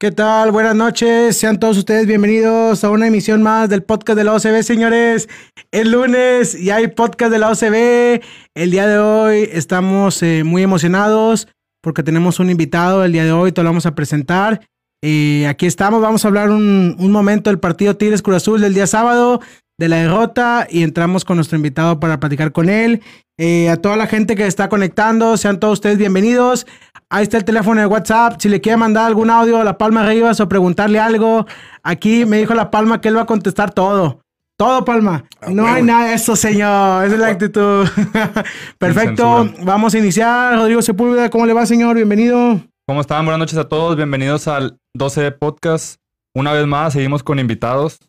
¿Qué tal? Buenas noches. Sean todos ustedes bienvenidos a una emisión más del podcast de la OCB, señores. El lunes y hay podcast de la OCB. El día de hoy estamos eh, muy emocionados porque tenemos un invitado. El día de hoy te lo vamos a presentar. Eh, aquí estamos, vamos a hablar un, un momento del partido Tigres Cruz Azul del día sábado, de la derrota y entramos con nuestro invitado para platicar con él. Eh, a toda la gente que está conectando, sean todos ustedes bienvenidos. Ahí está el teléfono de WhatsApp. Si le quiere mandar algún audio a La Palma Rivas o preguntarle algo, aquí me dijo La Palma que él va a contestar todo. Todo, Palma. Ah, no hay nada de eso, señor. Esa es la actitud. Perfecto. Vamos a iniciar. Rodrigo Sepúlveda, ¿cómo le va, señor? Bienvenido. ¿Cómo están? Buenas noches a todos. Bienvenidos al 12 Podcast. Una vez más, seguimos con invitados.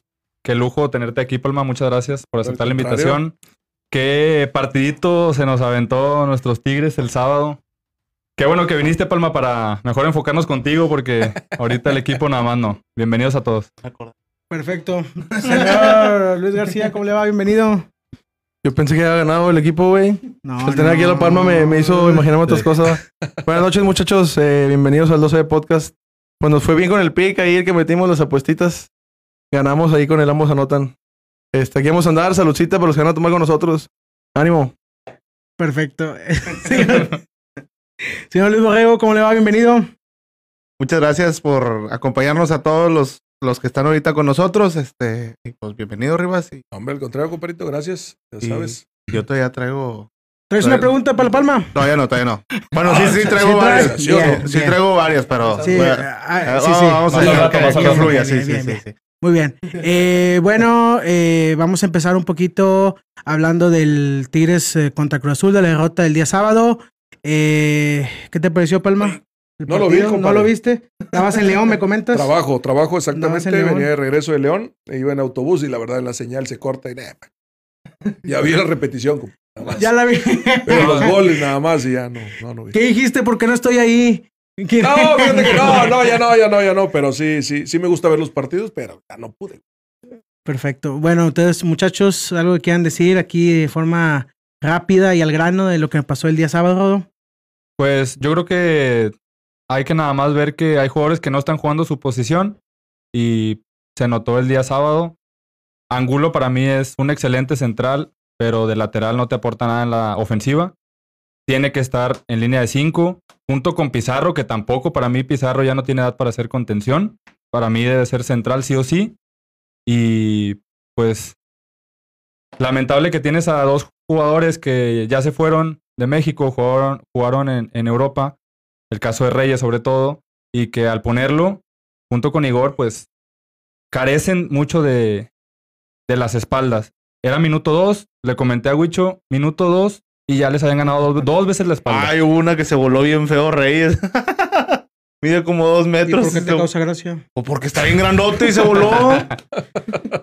Qué lujo tenerte aquí, Palma. Muchas gracias por aceptar la invitación. Qué partidito se nos aventó nuestros Tigres el sábado. Qué bueno que viniste, Palma, para mejor enfocarnos contigo, porque ahorita el equipo nada más no. Bienvenidos a todos. Perfecto. Señor Luis García, ¿cómo le va? Bienvenido. Yo pensé que había ganado el equipo, güey. No, El tener aquí a La Palma me, me hizo imaginarme otras cosas. Buenas noches, muchachos. Eh, bienvenidos al 12 de podcast. Pues nos fue bien con el pick ahí, el que metimos las apuestitas. Ganamos ahí con el ambos anotan. Este, aquí vamos a andar. Saludcita para los que van a tomar con nosotros. Ánimo. Perfecto. Señor, Señor Luis Borrego, ¿cómo le va? Bienvenido. Muchas gracias por acompañarnos a todos los, los que están ahorita con nosotros. Este, pues bienvenido, Rivas. Y Hombre, al contrario, compadrito, gracias. Ya Y- sabes. yo todavía traigo. ¿Traes una pregunta para La Palma? Todavía no, todavía no. Bueno, sí, sí sí traigo varias. Sí, traigo varias, pero. Sí, bueno, ah, sí, vamos- sí. Vamos a rato, que, fluya. Sí, sí, sí. Muy bien. Eh, bueno, eh, vamos a empezar un poquito hablando del Tigres eh, contra Cruz Azul, de la derrota del día sábado. Eh, ¿Qué te pareció, Palma? ¿El No lo vi, partido? ¿No compadre. lo viste? ¿Estabas en León, me comentas? Trabajo, trabajo exactamente. Venía de regreso de León, e iba en autobús y la verdad la señal se corta y nada. Ya vi la repetición. compa, nada más. Ya la vi. Pero los goles nada más y ya no, no, no vi. ¿Qué dijiste? ¿Por qué no estoy ahí? ¿Qué- No, fíjate que no, no, ya no, ya no, ya no. Pero sí, sí, sí me gusta ver los partidos, pero ya no pude. Perfecto. Bueno, ustedes, muchachos, algo que quieran decir aquí de forma rápida y al grano de lo que pasó el día sábado, Rodo? Pues yo creo que hay que nada más ver que hay jugadores que no están jugando su posición y se notó el día sábado. Angulo para mí es un excelente central, pero de lateral no te aporta nada en la ofensiva. Tiene que estar en línea de 5, junto con Pizarro, que tampoco para mí Pizarro ya no tiene edad para hacer contención. Para mí debe ser central sí o sí. Y pues lamentable que tienes a dos jugadores que ya se fueron de México, jugaron, en, Europa, el caso de Reyes sobre todo, y que al ponerlo junto con Igor, pues carecen mucho de, de las espaldas. Era minuto dos, le comenté a Huicho, minuto dos, y ya les habían ganado dos, dos veces la espalda. Ay, hubo una que se voló bien feo, Reyes. Mide como dos ¿Y metros. por qué te Se- causa gracia? O porque está bien grandote y se voló.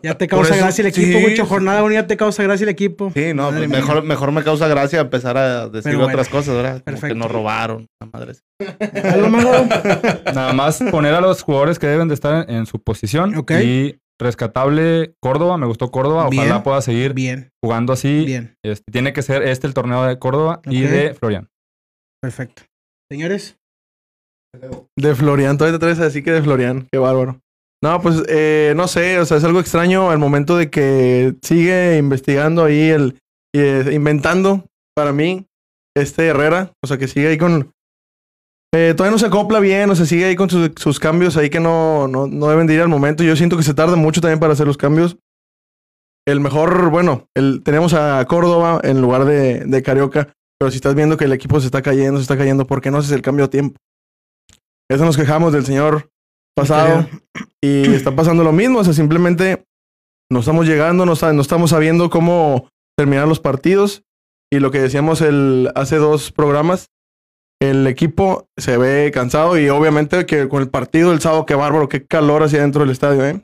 Ya te causa eso- gracia el equipo, sí. mucho jornada unida te causa gracia el equipo. Sí, no, pues mejor, mejor me causa gracia empezar a decir bueno. otras cosas, ¿verdad? Como Perfecto. que nos robaron. La madre. Nada más poner a los jugadores que deben de estar en, en su posición. Ok. Y rescatable Córdoba, me gustó Córdoba, ojalá Bien. pueda seguir Bien, jugando así. bien. Este, tiene que ser este el torneo de Córdoba y de Florian. Perfecto. Señores, De Florian, todavía te traes así que de Florian. Qué bárbaro. No, pues eh, no sé, o sea, es algo extraño al momento de que sigue investigando ahí el eh, inventando para mí este Herrera, o sea, que sigue ahí con eh, todavía no se acopla bien, o sea, sigue ahí con sus, sus cambios ahí que no, no, no deben de ir al momento. Yo siento que se tarda mucho también para hacer los cambios. El mejor, bueno, el, tenemos a Córdoba en lugar de, de Carioca, pero si estás viendo que el equipo se está cayendo, se está cayendo, ¿por qué no haces el cambio a tiempo? Eso nos quejamos del señor pasado y está pasando lo mismo, o sea, simplemente no estamos llegando, no, no estamos sabiendo cómo terminar los partidos y lo que decíamos el, hace dos programas, el equipo se ve cansado y obviamente que con el partido del sábado, qué bárbaro, qué calor hacía dentro del estadio, ¿eh?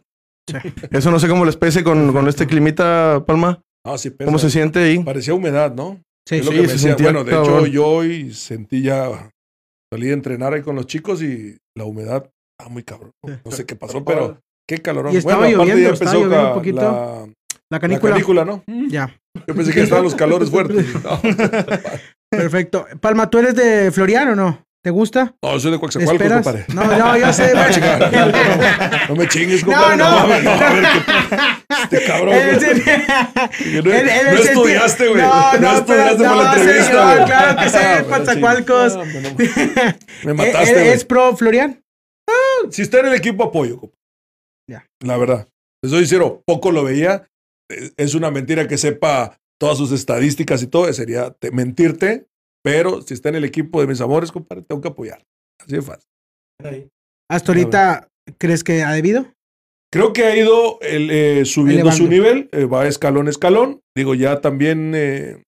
Sí. Eso no sé cómo les pese con, con este climita, Palma. No, sí, pesa. ¿Cómo se siente ahí? Parecía humedad, ¿no? sí, Es lo sí, que me se decía. sentía Bueno, de hecho, yo hoy sentí ya. Salí a entrenar ahí con los chicos y la humedad está muy cabrón. No, sé qué pasó, pero qué calorón. Y estaba bueno, aparte lloviendo, ya estaba empezó lloviendo un poquito. la, la la canícula. canícula, ¿no? Ya, Yo pensé que estaban los calores fuertes. No. perfecto. Palma, ¿tú eres de Florian o no? ¿Te gusta? No, soy de Coaxacualcos, ¿Esperas? compadre. No, no, yo sé. Ah, chica, no, no me chingues, compadre. No, No, no. mames, no, a ver, ¿qué- este cabrón. El sen- No- no el estudiaste, güey. No, No no, estudiaste pero- para la no, entrevista, güey. claro que sí, Ah. No, no, no. Me ¿Es, mataste, güey. es pro Florian? Si está en el equipo, apoyo. Ya. La verdad. Les soy sincero, poco lo veía. Es una mentira que sepa todas sus estadísticas y todo. Sería te- mentirte. Pero si está en el equipo de mis amores, compadre, tengo que apoyar. Así de fácil. Hasta ahorita, ¿crees que ha debido? Creo que ha ido el, eh, subiendo Elevando. su nivel, eh, va escalón a escalón. Digo, ya también eh,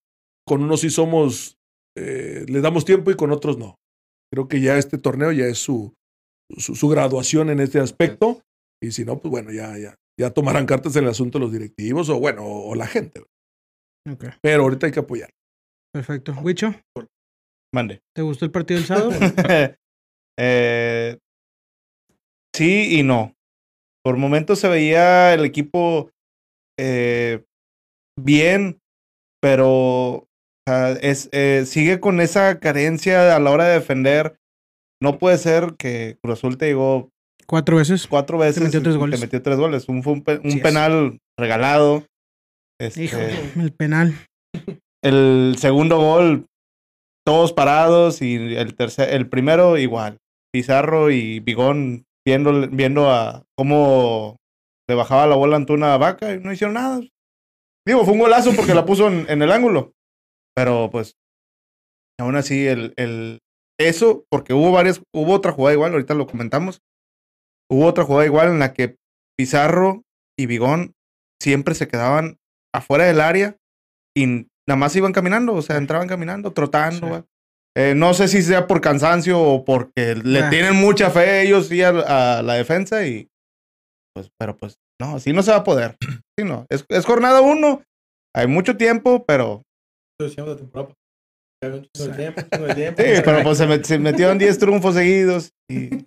con unos sí somos, eh, le damos tiempo y con otros no. Creo que ya este torneo ya es su, su, su graduación en este aspecto. Y si no, pues bueno, ya, ya, ya tomarán cartas en el asunto los directivos o bueno, o, o la gente. Pero ahorita hay que apoyar. perfecto. Wicho, Mande. ¿te gustó el partido del sábado? Eh, sí y no. Por momentos se veía el equipo eh, bien, pero es, eh, sigue con esa carencia a la hora de defender. No puede ser que Cruz Azul te llegó Cuatro veces. cuatro veces metió tres goles. te metió tres goles. Un, fue un, pe- un Sí es. penal regalado. Este, Hijo, el penal. el segundo gol, todos parados y el tercer, el primero igual. Pizarro y Bigón viendo, viendo a cómo le bajaba la bola a Antuna a Vaca y no hicieron nada. Digo, fue un golazo porque la puso en, en el ángulo. Pero pues, aún así, el, el, eso, porque hubo varias, hubo otra jugada igual, ahorita lo comentamos. Hubo otra jugada igual en la que Pizarro y Bigón siempre se quedaban afuera del área y nada más iban caminando, o sea, entraban caminando, trotando. Sí. Eh, no sé si sea por cansancio o porque le Ah. tienen mucha fe ellos sí a, a la defensa y pues, pero pues no, así no se va a poder. Sí, no. Es, es jornada uno, hay mucho tiempo, pero sí, pero pues se, met- se metieron 10 triunfos seguidos y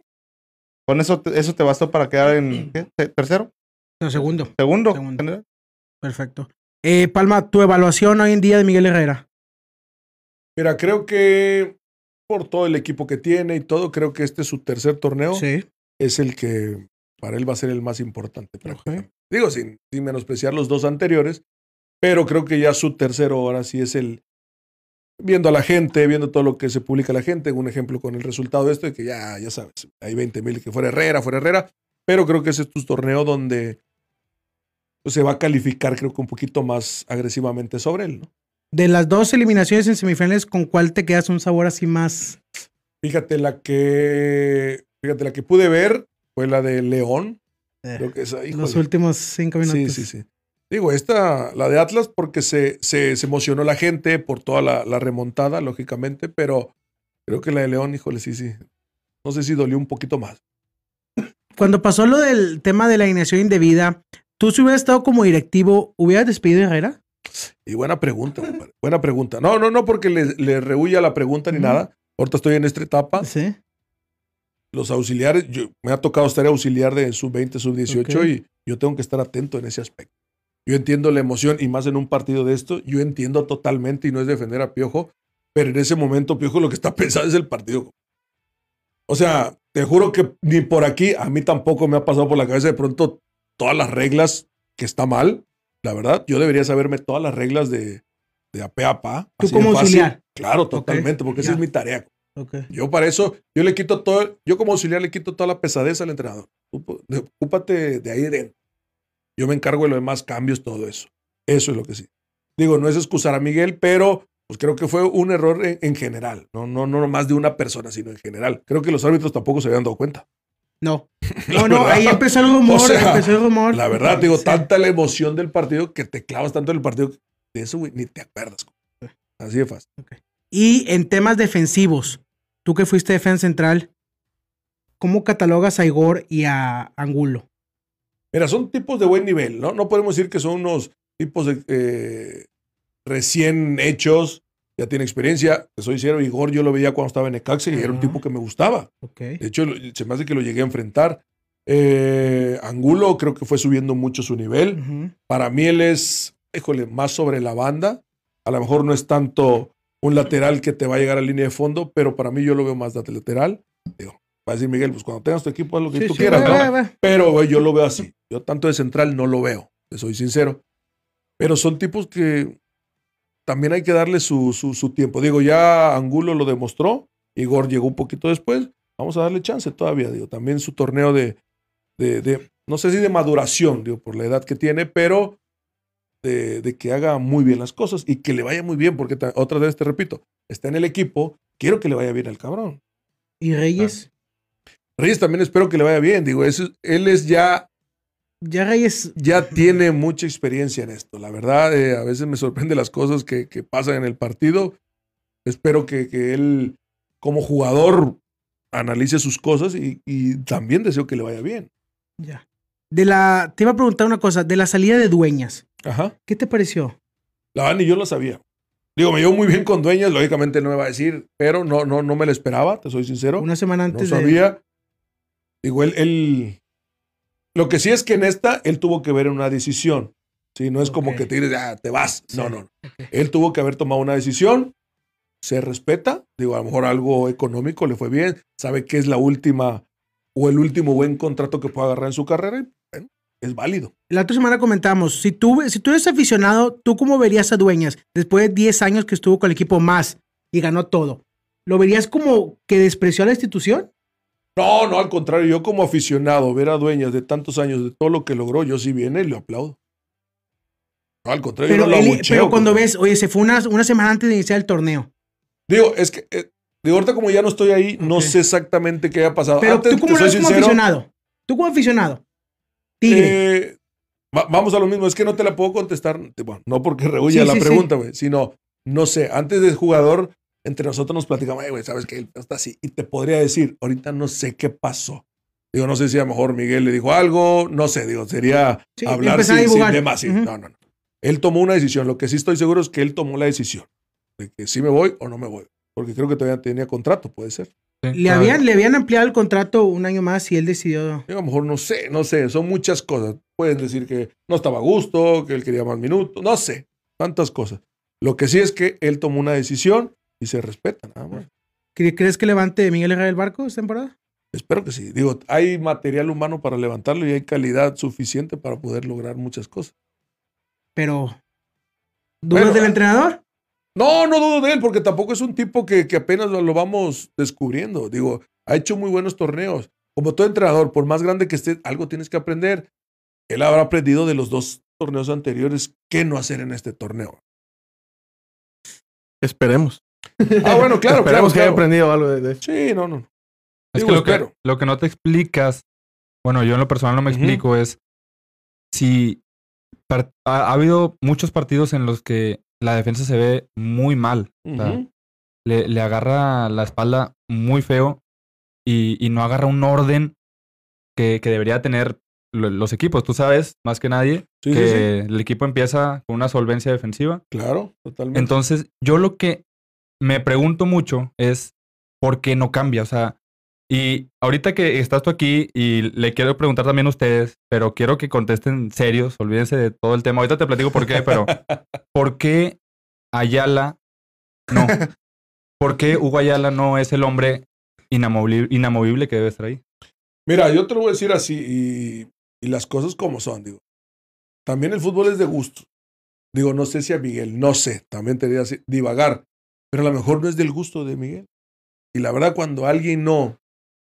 con eso, te- eso te bastó para quedar en ¿qué? Te- tercero, No, segundo. segundo. Segundo. Perfecto. Eh, Palma, tu evaluación hoy en día de Miguel Herrera. Mira, creo que por todo el equipo que tiene y todo, creo que este es su tercer torneo. Sí. es el que para él va a ser el más importante. Digo, sin, sin menospreciar los dos anteriores, pero creo que ya su tercero ahora sí es el viendo a la gente, viendo todo lo que se publica la gente, un ejemplo con el resultado de esto, de que ya, ya sabes, hay 20 mil que fuera Herrera, fuera Herrera, pero creo que ese es tu torneo donde pues, se va a calificar, creo que un poquito más agresivamente sobre él, ¿no? De las dos eliminaciones en semifinales, ¿con cuál te quedas un sabor así más? Fíjate, la que, fíjate, la que pude ver fue la de León. eh, Creo que esa, los últimos cinco minutos? Sí, sí, sí. Digo, esta, la de Atlas, porque se, se, se emocionó la gente por toda la, la remontada, lógicamente, pero creo que la de León, híjole, sí, sí. No sé si dolió un poquito más. Cuando pasó lo del tema de la alineación indebida, ¿tú si hubieras estado como directivo, hubieras despedido a Herrera? Y buena pregunta, buena pregunta. No, no, no, porque le, le rehuya la pregunta ni nada. Ahorita estoy en esta etapa. Sí. Los auxiliares, yo, me ha tocado estar auxiliar de sub-20, sub-18 Ok. y yo tengo que estar atento en ese aspecto. Yo entiendo la emoción y más en un partido de esto, yo entiendo totalmente y no es defender a Piojo, pero en ese momento Piojo lo que está pensando es el partido. O sea, te juro que ni por aquí, a mí tampoco me ha pasado por la cabeza de pronto todas las reglas que está mal, la verdad. Yo debería saberme todas las reglas de, de a pe a pa. Tú como auxiliar. Claro, totalmente, porque esa es mi tarea. Yo para eso, yo le quito todo, yo como auxiliar le quito toda la pesadez al entrenador. Ocúpate de ahí dentro. Yo me encargo de los demás cambios, todo eso. Eso es lo que sí. Digo, no es excusar a Miguel, pero pues creo que fue un error en, en general. No, no, no más de una persona, sino en general. Creo que los árbitros tampoco se habían dado cuenta. No. La No, no, ahí empezó el rumor, O sea, empezó el rumor. La verdad, digo, Sí. tanta la emoción del partido que te clavas tanto en el partido de eso, güey, ni te acuerdas. güey. Así de fácil. Y en temas defensivos, tú que fuiste defensa central, ¿cómo catalogas a Igor y a Angulo? Mira, son tipos de buen nivel, ¿no? No podemos decir que son unos tipos de, eh, recién hechos, ya tiene experiencia. Soy sincero, Igor yo lo veía cuando estaba en Necaxa y era un tipo que me gustaba. De hecho, se me hace que lo llegué a enfrentar. Eh, Angulo creo que fue subiendo mucho su nivel. Para mí él es, híjole, más sobre la banda. A lo mejor no es tanto un lateral que te va a llegar a línea de fondo, pero para mí yo lo veo más de lateral. Digo, va a decir Miguel, pues cuando tengas tu equipo haz lo que Sí, tú sí, quieras, va, ¿no? va, va. Pero yo lo veo así. Yo tanto de central no lo veo, te soy sincero. Pero son tipos que también hay que darle su, su, su tiempo. Digo, ya Angulo lo demostró, Igor llegó un poquito después. Vamos a darle chance todavía, digo. También su torneo de, de, de- no sé si de maduración, digo, por la edad que tiene, pero de, de que haga muy bien las cosas y que le vaya muy bien, porque otra vez te repito, está en el equipo, quiero que le vaya bien al cabrón. ¿Y Reyes? Reyes también espero que le vaya bien, digo, es- él es ya Ya Reyes. ya tiene mucha experiencia en esto. La verdad, eh, a veces me sorprende las cosas que, que pasan en el partido. Espero que, que él, como jugador, analice sus cosas y, y también deseo que le vaya bien. Ya. De la, te iba a preguntar una cosa, de la salida de dueñas, Ajá. ¿qué te pareció? La verdad, ni yo lo sabía. Digo, me llevo muy bien con dueñas, lógicamente no me va a decir, pero no, no, no me lo esperaba, te soy sincero. Una semana no antes de... sabía. Digo, él, él- Lo que sí es que en esta, él tuvo que ver una decisión. Sí, no es como que te dices, ah, te vas. No, no. Él tuvo que haber tomado una decisión. Se respeta. Digo, a lo mejor algo económico le fue bien. Sabe que es la última o el último buen contrato que puede agarrar en su carrera. Y, bueno, es válido. La otra semana comentamos, si tú, si tú eres aficionado, ¿tú cómo verías a Dueñas después de 10 años que estuvo con el equipo más y ganó todo? ¿Lo verías como que despreció a la institución? No, no, al contrario. Yo como aficionado, ver a dueñas de tantos años, de todo lo que logró, yo sí viene y le aplaudo. No, al contrario, Pero, yo no lo él- pero cuando ves, oye, se fue una, una semana antes de iniciar el torneo. Digo, es que, eh, digo, ahorita como ya no estoy ahí, no sé exactamente qué haya pasado. Pero Antes, tú como sincero, aficionado. Tú como aficionado. Tigre. eh, va- vamos a lo mismo, es que no te la puedo contestar, bueno, no porque rehuya Sí, la sí, pregunta, güey, sino, no sé, antes del jugador, entre nosotros nos platicamos, "Ay, güey, sabes que él está así, y te podría decir, ahorita no sé qué pasó. Digo, no sé si a lo mejor Miguel le dijo algo, no sé, digo, sería Sí, hablar sin, sin demás, sí, Ujú. no, no, no. Él tomó una decisión, lo que sí estoy seguro es que él tomó la decisión de que sí me voy o no me voy, porque creo que todavía tenía contrato, puede ser. Sí, le, claro. habían, le habían ampliado el contrato un año más y él decidió. Yo a lo mejor no sé, no sé, son muchas cosas. Pueden decir que no estaba a gusto, que él quería más minutos, no sé, tantas cosas. Lo que sí es que él tomó una decisión y se respeta, nada más. ¿Cre- ¿Crees que levante Miguel Herrera el barco esta temporada? Espero que sí. Digo, hay material humano para levantarlo y hay calidad suficiente para poder lograr muchas cosas. Pero. ¿Dudas Bueno, del ah. entrenador? No, no dudo de él, porque tampoco es un tipo que, que apenas lo, lo vamos descubriendo. Digo, ha hecho muy buenos torneos. Como todo entrenador, por más grande que esté, algo tienes que aprender. Él habrá aprendido de los dos torneos anteriores qué no hacer en este torneo. Esperemos. Ah, bueno, claro, claro, Esperemos que haya aprendido algo de, de eso. Sí, no, no. Es Digo, que lo, que lo que no te explicas, bueno, yo en lo personal no me explico, es si ha, ha habido muchos partidos en los que la defensa se ve muy mal. O sea, le, le agarra la espalda muy feo y, y no agarra un orden que, que debería tener lo- los equipos. Tú sabes, más que nadie, Sí, que sí, sí. el equipo empieza con una solvencia defensiva. Claro, totalmente. Entonces, yo lo que me pregunto mucho es por qué no cambia. O sea, y ahorita que estás tú aquí y le quiero preguntar también a ustedes, pero quiero que contesten serios, olvídense de todo el tema. Ahorita te platico por qué, pero ¿por qué Ayala no? ¿Por qué Hugo Ayala no es el hombre inamovible, inamovible que debe estar ahí? Mira, yo te lo voy a decir así y, y las cosas como son, digo. También el fútbol es de gusto. Digo, no sé si a Miguel, no sé, también te diría así, divagar, pero a lo mejor no es del gusto de Miguel. Y la verdad, cuando alguien no,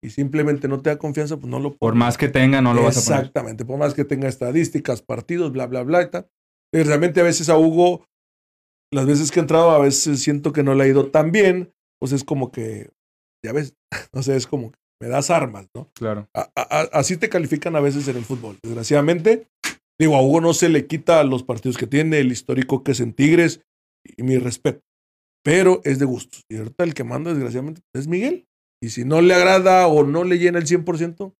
y simplemente no te da confianza, pues no lo Por pone. más que tenga, no lo vas a poner. Exactamente, por más que tenga estadísticas, partidos, bla, bla, bla y tal. Y realmente a veces a Hugo, las veces que he entrado, a veces siento que no le ha ido tan bien, pues es como que, ya ves, no sé, es como que me das armas, ¿no? Claro. A- a- a- así te califican a veces en el fútbol. Desgraciadamente, digo, a Hugo no se le quita los partidos que tiene, el histórico que es en Tigres, y mi respeto. Pero es de gustos. Y ahorita el que manda, desgraciadamente, es Miguel. Y si no le agrada o no le llena el 100%,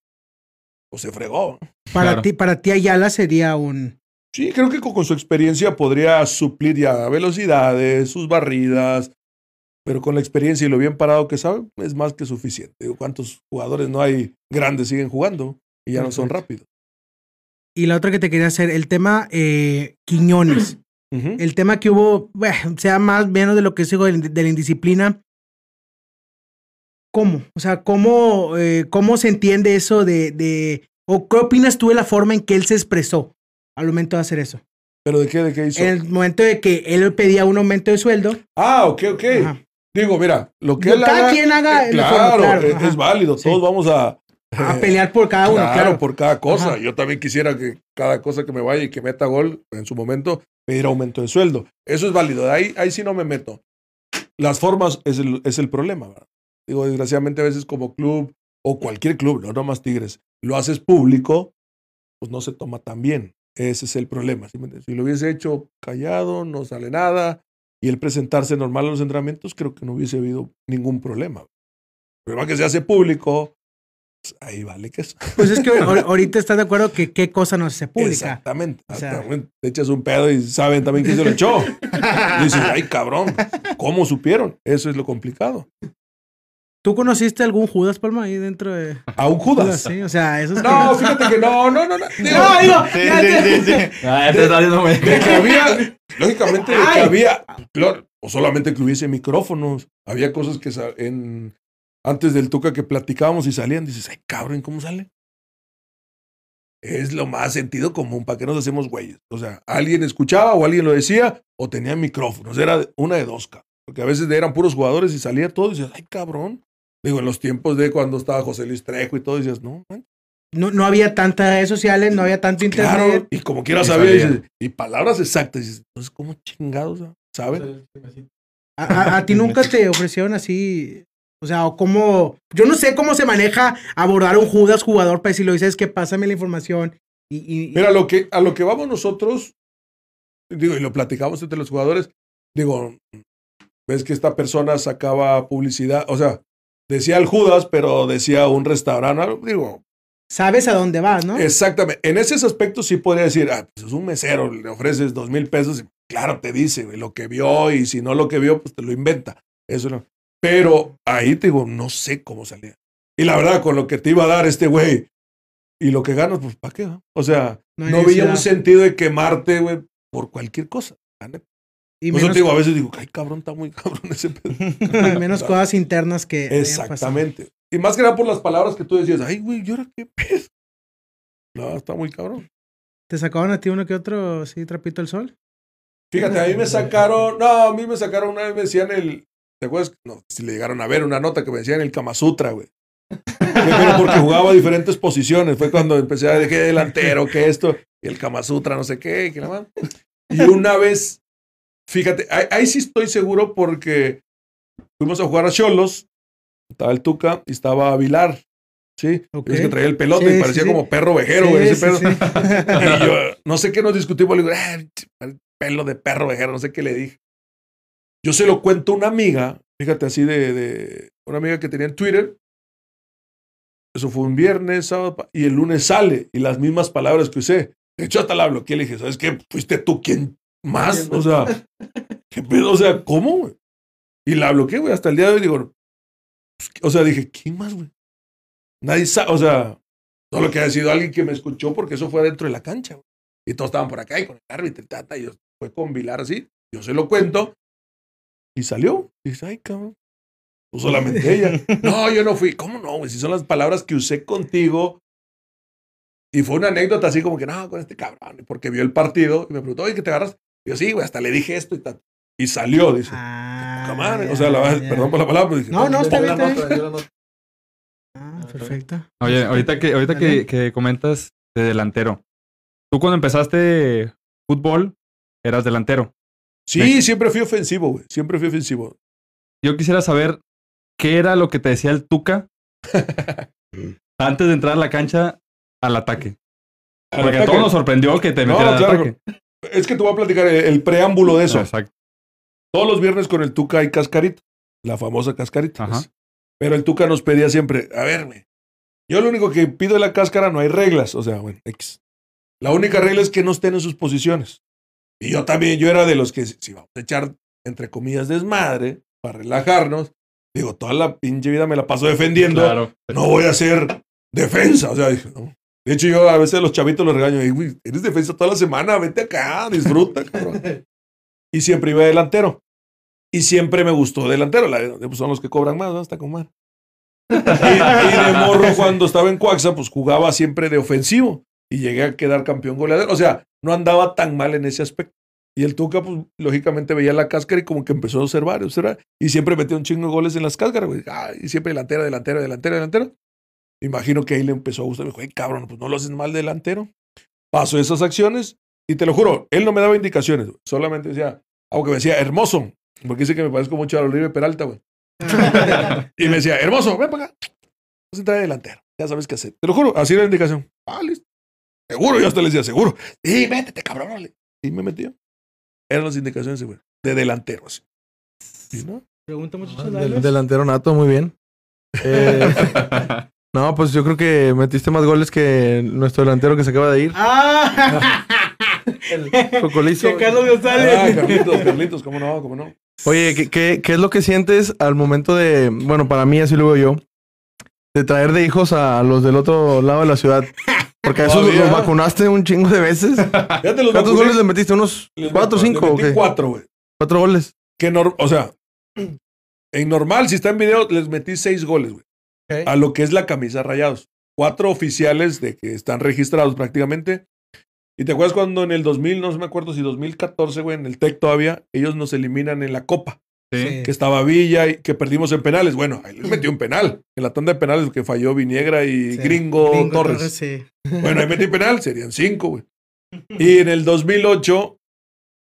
pues se fregó. Para, Claro. ti, para ti, Ayala sería un. Sí, creo que con, con su experiencia podría suplir ya velocidades, sus barridas, pero con la experiencia y lo bien parado que sabe, es más que suficiente. Digo, ¿cuántos jugadores no hay grandes siguen jugando y ya no son rápidos? Y la otra que te quería hacer, el tema eh, Quiñones. Ujú. el tema que hubo, bueno, sea más menos de lo que es hijo de, de la indisciplina. ¿Cómo? O sea, ¿cómo, eh, cómo se entiende eso de, de... ¿O qué opinas tú de la forma en que él se expresó al momento de hacer eso? ¿Pero de qué? ¿De qué hizo? En el momento de que él pedía un aumento de sueldo. Ah, ok, ok. Ajá. Digo, mira, lo que él cada haga, quien haga eh, la claro, forma, claro, es, válido. Sí. Todos vamos a, A pelear por cada uno, claro, claro. por cada cosa. Ajá. Yo también quisiera que cada cosa que me vaya y que meta gol en su momento, pedir aumento de sueldo. Eso es válido. Ahí, ahí sí no me meto. Las formas es el, es el problema. ¿verdad? Digo, desgraciadamente a veces como club o cualquier club, no nomás Tigres, lo haces público, pues no se toma tan bien. Ese es el problema. ¿sí? Si lo hubiese hecho callado, no sale nada, y el presentarse normal a los entrenamientos, creo que no hubiese habido ningún problema. El problema que se hace público, ahí vale que eso. Pues es que ahor- ahorita estás de acuerdo que qué cosa no se publica. Exactamente. O sea- te echas un pedo y saben también quién se lo echó. Y dices, ay, cabrón, ¿cómo supieron? Eso es lo complicado. ¿Tú conociste algún Judas Palma ahí dentro de A un Judas. Sí, o sea, eso es No, fíjate que no, no, no. no. Digo, No, digo, Sí, ya sí, sí, sí. Ah, te está viendo de que había, lógicamente, de que había, claro, o solamente que hubiese micrófonos. Había cosas que en, antes del Tuca que platicábamos y salían, dices, ay, cabrón, ¿cómo sale? Es lo más sentido común, ¿para qué nos hacemos güeyes? O sea, alguien escuchaba o alguien lo decía o tenía micrófonos. Era una de dos, cabrón. Porque a veces eran puros jugadores y salía todo y dices, ay, cabrón. Digo, en los tiempos de cuando estaba José Luis Trejo y todo, dices, no, man, no, no había tantas redes sociales, no había tanto internet. Claro, y como quiera Y sabía, salía. dices, y palabras exactas, dices, entonces, ¿cómo chingados saben? A, a- a ti nunca te ofrecieron así, o sea, o cómo, yo no sé cómo se maneja abordar a un Judas jugador para decirlo, dices que pásame la información y, y- y- Mira, lo que, a lo que vamos nosotros, digo, y lo platicamos entre los jugadores, digo, ves que esta persona sacaba publicidad, o sea, decía el Judas, pero decía un restaurante, digo, sabes a dónde vas, ¿no? exactamente. En ese aspecto sí podría decir, ah, pues es un mesero, le ofreces dos mil pesos, y claro, te dice lo que vio, y si no lo que vio, pues te lo inventa. Eso no. Pero ahí te digo, no sé cómo salía. Y la verdad, con lo que te iba a dar este güey y lo que ganas, pues ¿para qué? O sea, No no, veía un sentido de quemarte, güey, por cualquier cosa. neta. y Por eso menos, te digo, a veces digo, ay, cabrón, está muy cabrón ese pedo. menos cosas internas que... Exactamente. Y más que nada por las palabras que tú decías, ay, güey, ¿y ahora qué pedo? No, está muy cabrón. ¿Te sacaban a ti uno que otro, sí, trapito al sol? Fíjate, a mí me sacaron, no, a mí me sacaron una vez, me decían el, ¿te acuerdas? No, si le llegaron a ver una nota que me decían el Kama Sutra, güey. Pero porque jugaba a diferentes posiciones. Fue cuando empecé a decir delantero, que esto, y el Kama Sutra, no sé qué, que la. Y una vez, fíjate, ahí, ahí sí estoy seguro porque fuimos a jugar a Cholos, estaba el Tuca y estaba Vilar, ¿sí? Ok. Es que traía el pelote Sí, y parecía sí, como perro vejero, Sí, güey, ese pedo. Y yo, no sé qué nos discutimos, le digo, "Ah, pelo de perro vejero, no sé qué le dije. Yo se lo cuento a una amiga, fíjate así de, de una amiga que tenía en Twitter. Eso fue un viernes, sábado, y el lunes sale, y las mismas palabras que usé. De hecho, hasta la bloqueé, le dije, ¿sabes qué? Fuiste tú quien más, o sea, ¿qué pedo? O sea, ¿cómo, güey? Y la bloqueé, güey, hasta el día de hoy digo, pues, o sea, dije, ¿quién más, güey? Nadie sabe, o sea, Solo que ha sido alguien que me escuchó porque eso fue dentro de la cancha. güey. Y todos estaban por acá y con el árbitro y tata. Y yo, fue con Vilar así. Yo se lo cuento. Y salió. Y dice, ay, cabrón. No solamente ella. No, yo no fui. ¿Cómo no, güey? Si son las palabras que usé contigo. Y fue una anécdota así como que, no, con este cabrón. Porque vio el partido y me preguntó, oye, ¿qué te agarras? Y yo, sí, güey, hasta le dije esto y tal. Y salió, dice. Ah, ya, O sea, la- ya. perdón por la palabra, pero dije, No, no, está bien. Ah, perfecto. Oye, ahorita que, ahorita que, que comentas de delantero. Tú cuando empezaste fútbol, eras delantero. Sí, siempre fui ofensivo, güey. Siempre fui ofensivo. Yo quisiera saber qué era lo que te decía el Tuca antes de entrar a la cancha al ataque. Al Porque a todos nos sorprendió que te No, metieran al claro. ataque. Es que te voy a platicar el, el preámbulo de eso. Exacto. Todos los viernes con el Tuca hay cascarita. La famosa cascarita. Ajá. pues. Pero el Tuca nos pedía siempre, a verme. Yo lo único que pido de la cáscara no hay reglas. O sea, bueno, X. La única regla es que no estén en sus posiciones. Y yo también, yo era de los que, si vamos a echar, entre comillas, desmadre, para relajarnos, digo, toda la pinche vida me la paso defendiendo. Claro. no voy a hacer defensa. O sea, dije, no. De hecho, yo a veces a los chavitos los regaño, "Ey, güey, eres defensa toda la semana, vete acá, disfruta, cabrón. Y siempre iba delantero. Y siempre me gustó delantero. La, pues son los que cobran más, ¿no? Está con mal. Y, y de morro, cuando estaba en Cuaxa, pues jugaba siempre de ofensivo. Y llegué a quedar campeón goleador. O sea, no andaba tan mal en ese aspecto. Y el Tuca, pues, lógicamente veía la cáscara y como que empezó a observar, observar. Y siempre metía un chingo de goles en las cáscaras, güey. Ah, y siempre delantero, delantero, delantero, delantero. Imagino que ahí le empezó a gustar. Me dijo, ay, cabrón, pues no lo haces mal delantero. Pasó esas acciones y te lo juro, él no me daba indicaciones. Solamente decía, aunque me decía, hermoso. Porque dice que me parezco mucho a Olive Peralta, güey. y me decía, hermoso, ven para acá. Vas a entrar de delantero. Ya sabes qué hacer. Te lo juro, así era la indicación. Ah, listo. Seguro, yo hasta le decía, seguro. Sí, métete, cabrón. órale. Y me metió. Eran las indicaciones, güey. De delantero, así. ¿Sí, no? Pregunta muchachos. Del- dale. delantero nato, muy bien. Eh, no, pues yo creo que metiste más goles que nuestro delantero que se acaba de ir. ¡Ah! Cocolizo. que Carlos Ah, González. Carlitos, Carlitos, cómo no, cómo no. Oye, ¿qué, qué, qué es lo que sientes al momento de, bueno, para mí así lo veo yo, de traer de hijos a los del otro lado de la ciudad? Porque a esos los, los vacunaste un chingo de veces. Los ¿Cuántos goles le metiste? ¿Unos Les cuatro o cinco le metí? Cuatro, güey. Cuatro goles. Que nor- o sea, en normal, si está en video, les metí seis goles, güey. A lo que es la camisa rayados. Cuatro oficiales de que están registrados prácticamente. Y te acuerdas cuando en el 2000, no me acuerdo si 2014, güey, en el TEC todavía, ellos nos eliminan en la Copa. Sí. Que estaba Villa y que perdimos en penales. Bueno, ahí les metió un penal. En la tanda de penales que falló Viniegra y Sí. Gringo, Gringo Torres. sí. Bueno, ahí metí penal, serían cinco, güey. Y en el 2008,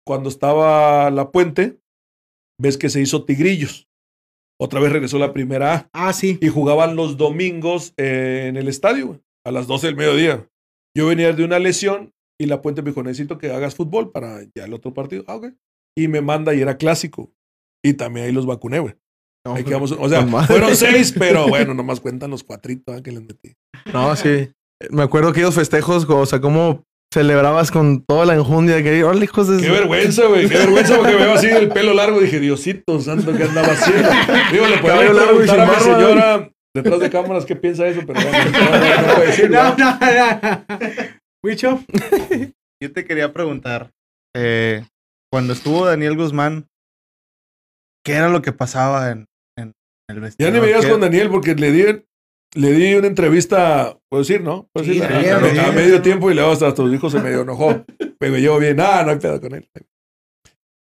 cuando estaba la puente, ves que se hizo Tigrillos. Otra vez regresó la primera A. Ah, sí. Y jugaban los domingos en el estadio, güey, a las 12 del mediodía. Yo venía de una lesión y la puente me dijo, necesito que hagas fútbol para ya el otro partido. Ah, ok. Y me manda y era clásico. Y también ahí los vacuné, güey. Ahí quedamos- o sea, fueron seis, pero bueno, nomás cuentan los cuatritos ah, que les metí. No, sí. Me acuerdo que aquellos festejos, o sea, cómo celebrabas con toda la enjundia que, órale, hijos de... Qué vergüenza, güey. Qué vergüenza porque me veo así el pelo largo. Dije, Diosito santo, ¿qué andaba haciendo? Digo, le podría preguntar a mi barba, señora detrás de cámaras qué piensa eso, pero bueno, no, no, no puede decir, No, no, no. Wicho. Yo te quería preguntar, eh, cuando estuvo Daniel Guzmán, ¿qué era lo que pasaba en, en el Ya vestidor? ni me digas ¿Qué- con Daniel porque le di, le di una entrevista, puedo decir, ¿no? Puedo decir, sí, a, medio tiempo y luego hasta tus hijos se medio enojó. Me llevo bien. Ah, no hay pedo con él.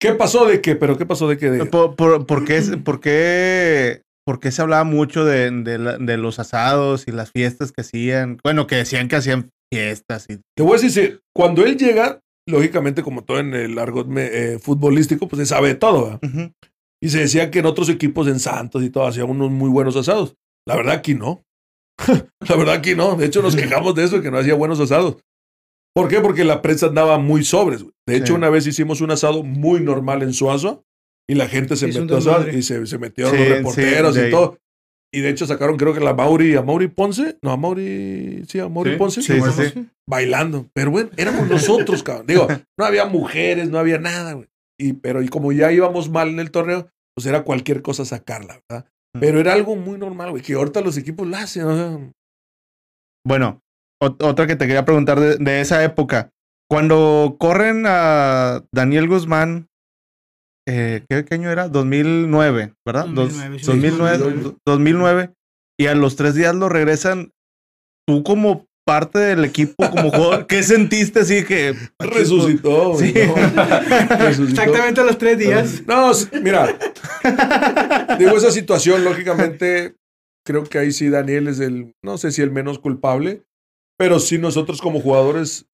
¿Qué pasó de qué? ¿Pero qué pasó de qué? De... ¿Por, por, por qué, por, qué, por qué se hablaba mucho de, de, la- de los asados y las fiestas que hacían? Bueno, que decían que hacían fiestas y... Te voy a decir, cuando él llega, lógicamente, como todo en el argot eh, futbolístico, pues se sabe todo. Ujú. Y se decía que en otros equipos, en Santos y todo, hacían unos muy buenos asados. La verdad aquí no. la verdad aquí no. De hecho, nos quejamos de eso, que no hacía buenos asados. ¿Por qué? Porque la prensa andaba muy sobres. De hecho, Sí. una vez hicimos un asado muy normal en Suazo y la gente se metió a y se, se metieron Sí, los sí, reporteros de y todo. Y de hecho sacaron, creo que la Mauri, a Mauri Ponce, no, a Mauri, sí, a Mauri Sí, Ponce, sí, sí, sí. bailando. Pero bueno, éramos nosotros, cabrón. Digo, no había mujeres, no había nada, güey. Y, pero y como ya íbamos mal en el torneo, pues era cualquier cosa sacarla, ¿verdad? Mm. Pero era algo muy normal, güey, que ahorita los equipos la hacen. o sea, Bueno, ot- otra que te quería preguntar de, de esa época. Cuando corren a Daniel Guzmán, eh, ¿qué, qué año era? 2009, ¿verdad? Dos- 2009, sí. 2009, 2009. 2009. Y a los tres días lo regresan. Tú como parte del equipo, como jugador, ¿qué sentiste así que... resucitó, güey, Sí. ¿no? Resucitó. Exactamente a los tres días. No, mira, digo, esa situación, lógicamente, creo que ahí sí Daniel es el, no sé si el menos culpable, pero sí nosotros como jugadores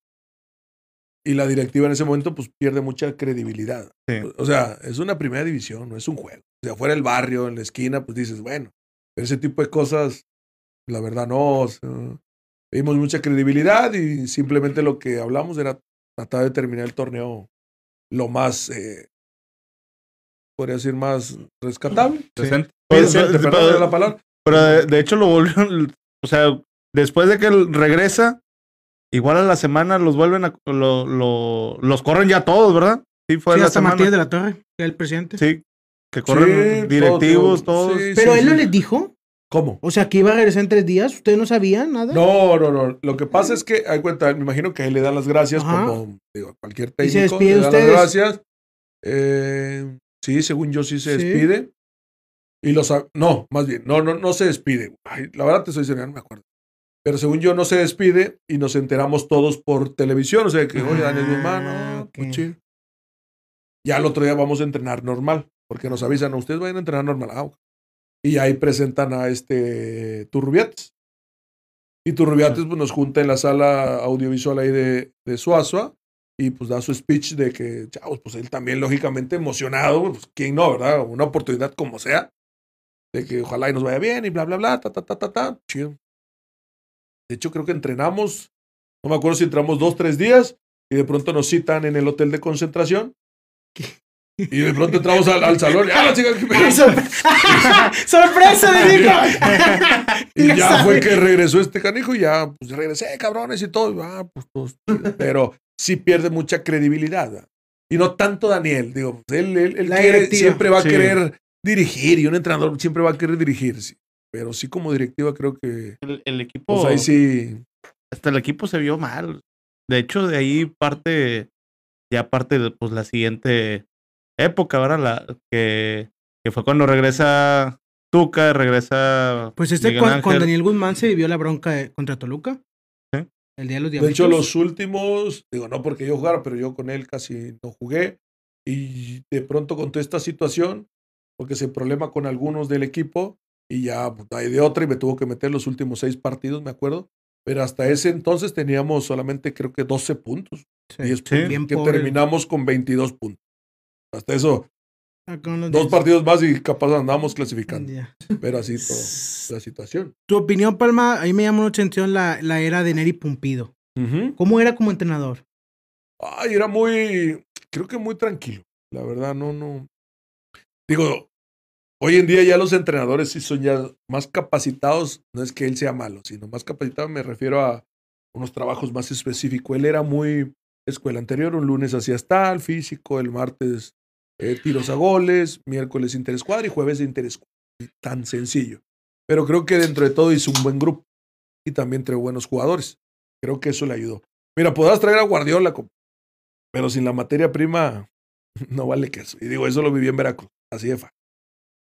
y la directiva en ese momento, pues pierde mucha credibilidad. Sí. O sea, es una primera división, no es un juego. O sea, fuera del barrio, en la esquina, pues dices, bueno, ese tipo de cosas, la verdad no. o sea, vimos mucha credibilidad y simplemente lo que hablamos era tratar de terminar el torneo lo más, eh, podría decir, más rescatable. Decente. Pues, Decente, pero- la palabra. Pero de, de hecho lo volvieron, o sea, después de que él regresa, igual a la semana los vuelven a, lo, lo- los corren ya todos, ¿verdad? Sí, fue Sí, la hasta semana. Matías de la Torre, que era el presidente. Sí, que corren Sí, directivos, todo, todos. sí, Pero sí, él no sí. les dijo. ¿Cómo? O sea, que iba a regresar en tres días. ¿Ustedes no sabían nada? No, no, no. Lo que pasa es que, hay cuenta, me imagino que ahí le dan las gracias Ajá. como digo, cualquier Y se técnico. despide Le las gracias. Eh, sí, según yo sí se Sí. despide. Y los... a- No, más bien, no, no, no se despide. Ay, la verdad te estoy diciendo, no me acuerdo. Pero según yo no se despide y nos enteramos todos por televisión. O sea que, oye, Daniel Guzmán, Ah, no, pues ok. chido. Ya el otro día vamos a entrenar normal, porque nos avisan, ustedes vayan a entrenar normal. Ah, ok. Y ahí presentan a este Turrubiates. Y Turrubiates pues, nos junta en la sala audiovisual ahí de, de Suazua y pues da su speech de que, chavos, pues él también lógicamente emocionado, pues quién no, ¿verdad? Una oportunidad como sea, de que ojalá y nos vaya bien y bla, bla, bla, ta, ta, ta, ta, ta, chido. De hecho, creo que entrenamos, no me acuerdo si entramos dos, tres días y de pronto nos citan en el hotel de concentración. Y de pronto entramos al, al salón ¡ah, la chica, pedo! ¡Sorpresa, le digo! Y Ya fue que regresó este canijo y ya, pues regresé, cabrones y todo. Ah, pues. Pero sí pierde mucha credibilidad. ¿verdad? Y no tanto Daniel, digo, pues, él, él- quiere- siempre va a Sí. querer dirigir y un entrenador siempre va a querer dirigir. sí. Pero sí como directiva creo que, El, el equipo. pues ahí sí. hasta el equipo se vio mal. De hecho, de ahí parte, ya parte de pues, la siguiente época, ¿verdad? La, que, que fue cuando regresa Tuca, regresa. Pues este con, Daniel Guzmán se vivió la bronca de- contra Toluca. Sí. El día de los De diablitos. hecho, los últimos, digo, no porque yo jugara, pero yo con él casi no jugué. Y de pronto con toda esta situación, porque se problema con algunos del equipo y ya pues, hay de otra y me tuvo que meter los últimos seis partidos, me acuerdo. Pero hasta ese entonces teníamos solamente creo que 12 puntos. Sí. 10 Sí. que pobre. terminamos con 22 puntos. Hasta eso, Ah, dos partidos más y capaz andamos clasificando. Pero así toda la situación. Tu opinión, Palma, a mí me llama mucha atención la, la era de Neri Pumpido. ¿Cómo era como entrenador? Ay, era muy, creo que muy tranquilo. La verdad, no, no. Digo, hoy en día ya los entrenadores sí son ya más capacitados. No es que él sea malo, sino más capacitado me refiero a unos trabajos más específicos. Él era muy escuela anterior, un lunes hacías tal, físico, el martes eh, tiros a goles, miércoles interescuadra y jueves interescuadra. Tan sencillo. Pero creo que dentro de todo hizo un buen grupo y también trae buenos jugadores. Creo que eso le ayudó. Mira, podrás traer a Guardiola, pero sin la materia prima no vale queso. Y digo, eso lo viví en Veracruz, así de fácil.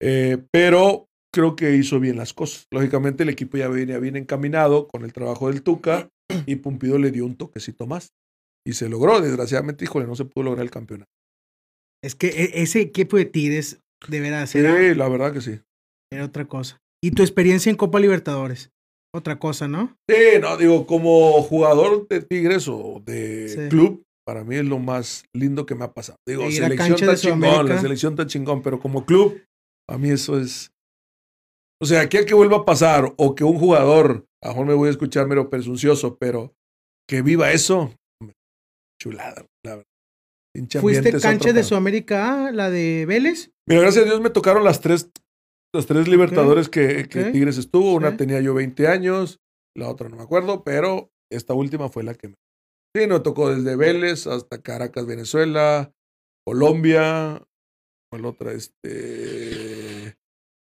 Eh, pero creo que hizo bien las cosas. Lógicamente el equipo ya venía bien encaminado con el trabajo del Tuca y Pumpido le dio un toquecito más. Y se logró, desgraciadamente, híjole, no se pudo lograr el campeonato. Es que e- ese equipo de Tigres, de veras, Sí, la verdad que sí. era otra cosa. Y tu experiencia en Copa Libertadores, otra cosa, ¿no? Sí, no, digo, como jugador de Tigres o de Sí. club, para mí es lo más lindo que me ha pasado. Digo, selección de chingón, la selección tan chingón, pero como club, a mí eso es. O sea, aquí a que vuelva a pasar o que un jugador, a lo mejor me voy a escuchar mero presuncioso, pero que viva eso, chulada, la verdad. Pinche ¿Fuiste cancha de. Sudamérica A, la de Vélez? Mira, gracias a Dios me tocaron las tres, las tres Libertadores que, que. Tigres estuvo. Una tenía yo 20 años, la otra no me acuerdo, pero esta última fue la que me. Sí, nos tocó desde Vélez hasta Caracas, Venezuela, Colombia, ¿cuál otra? Este.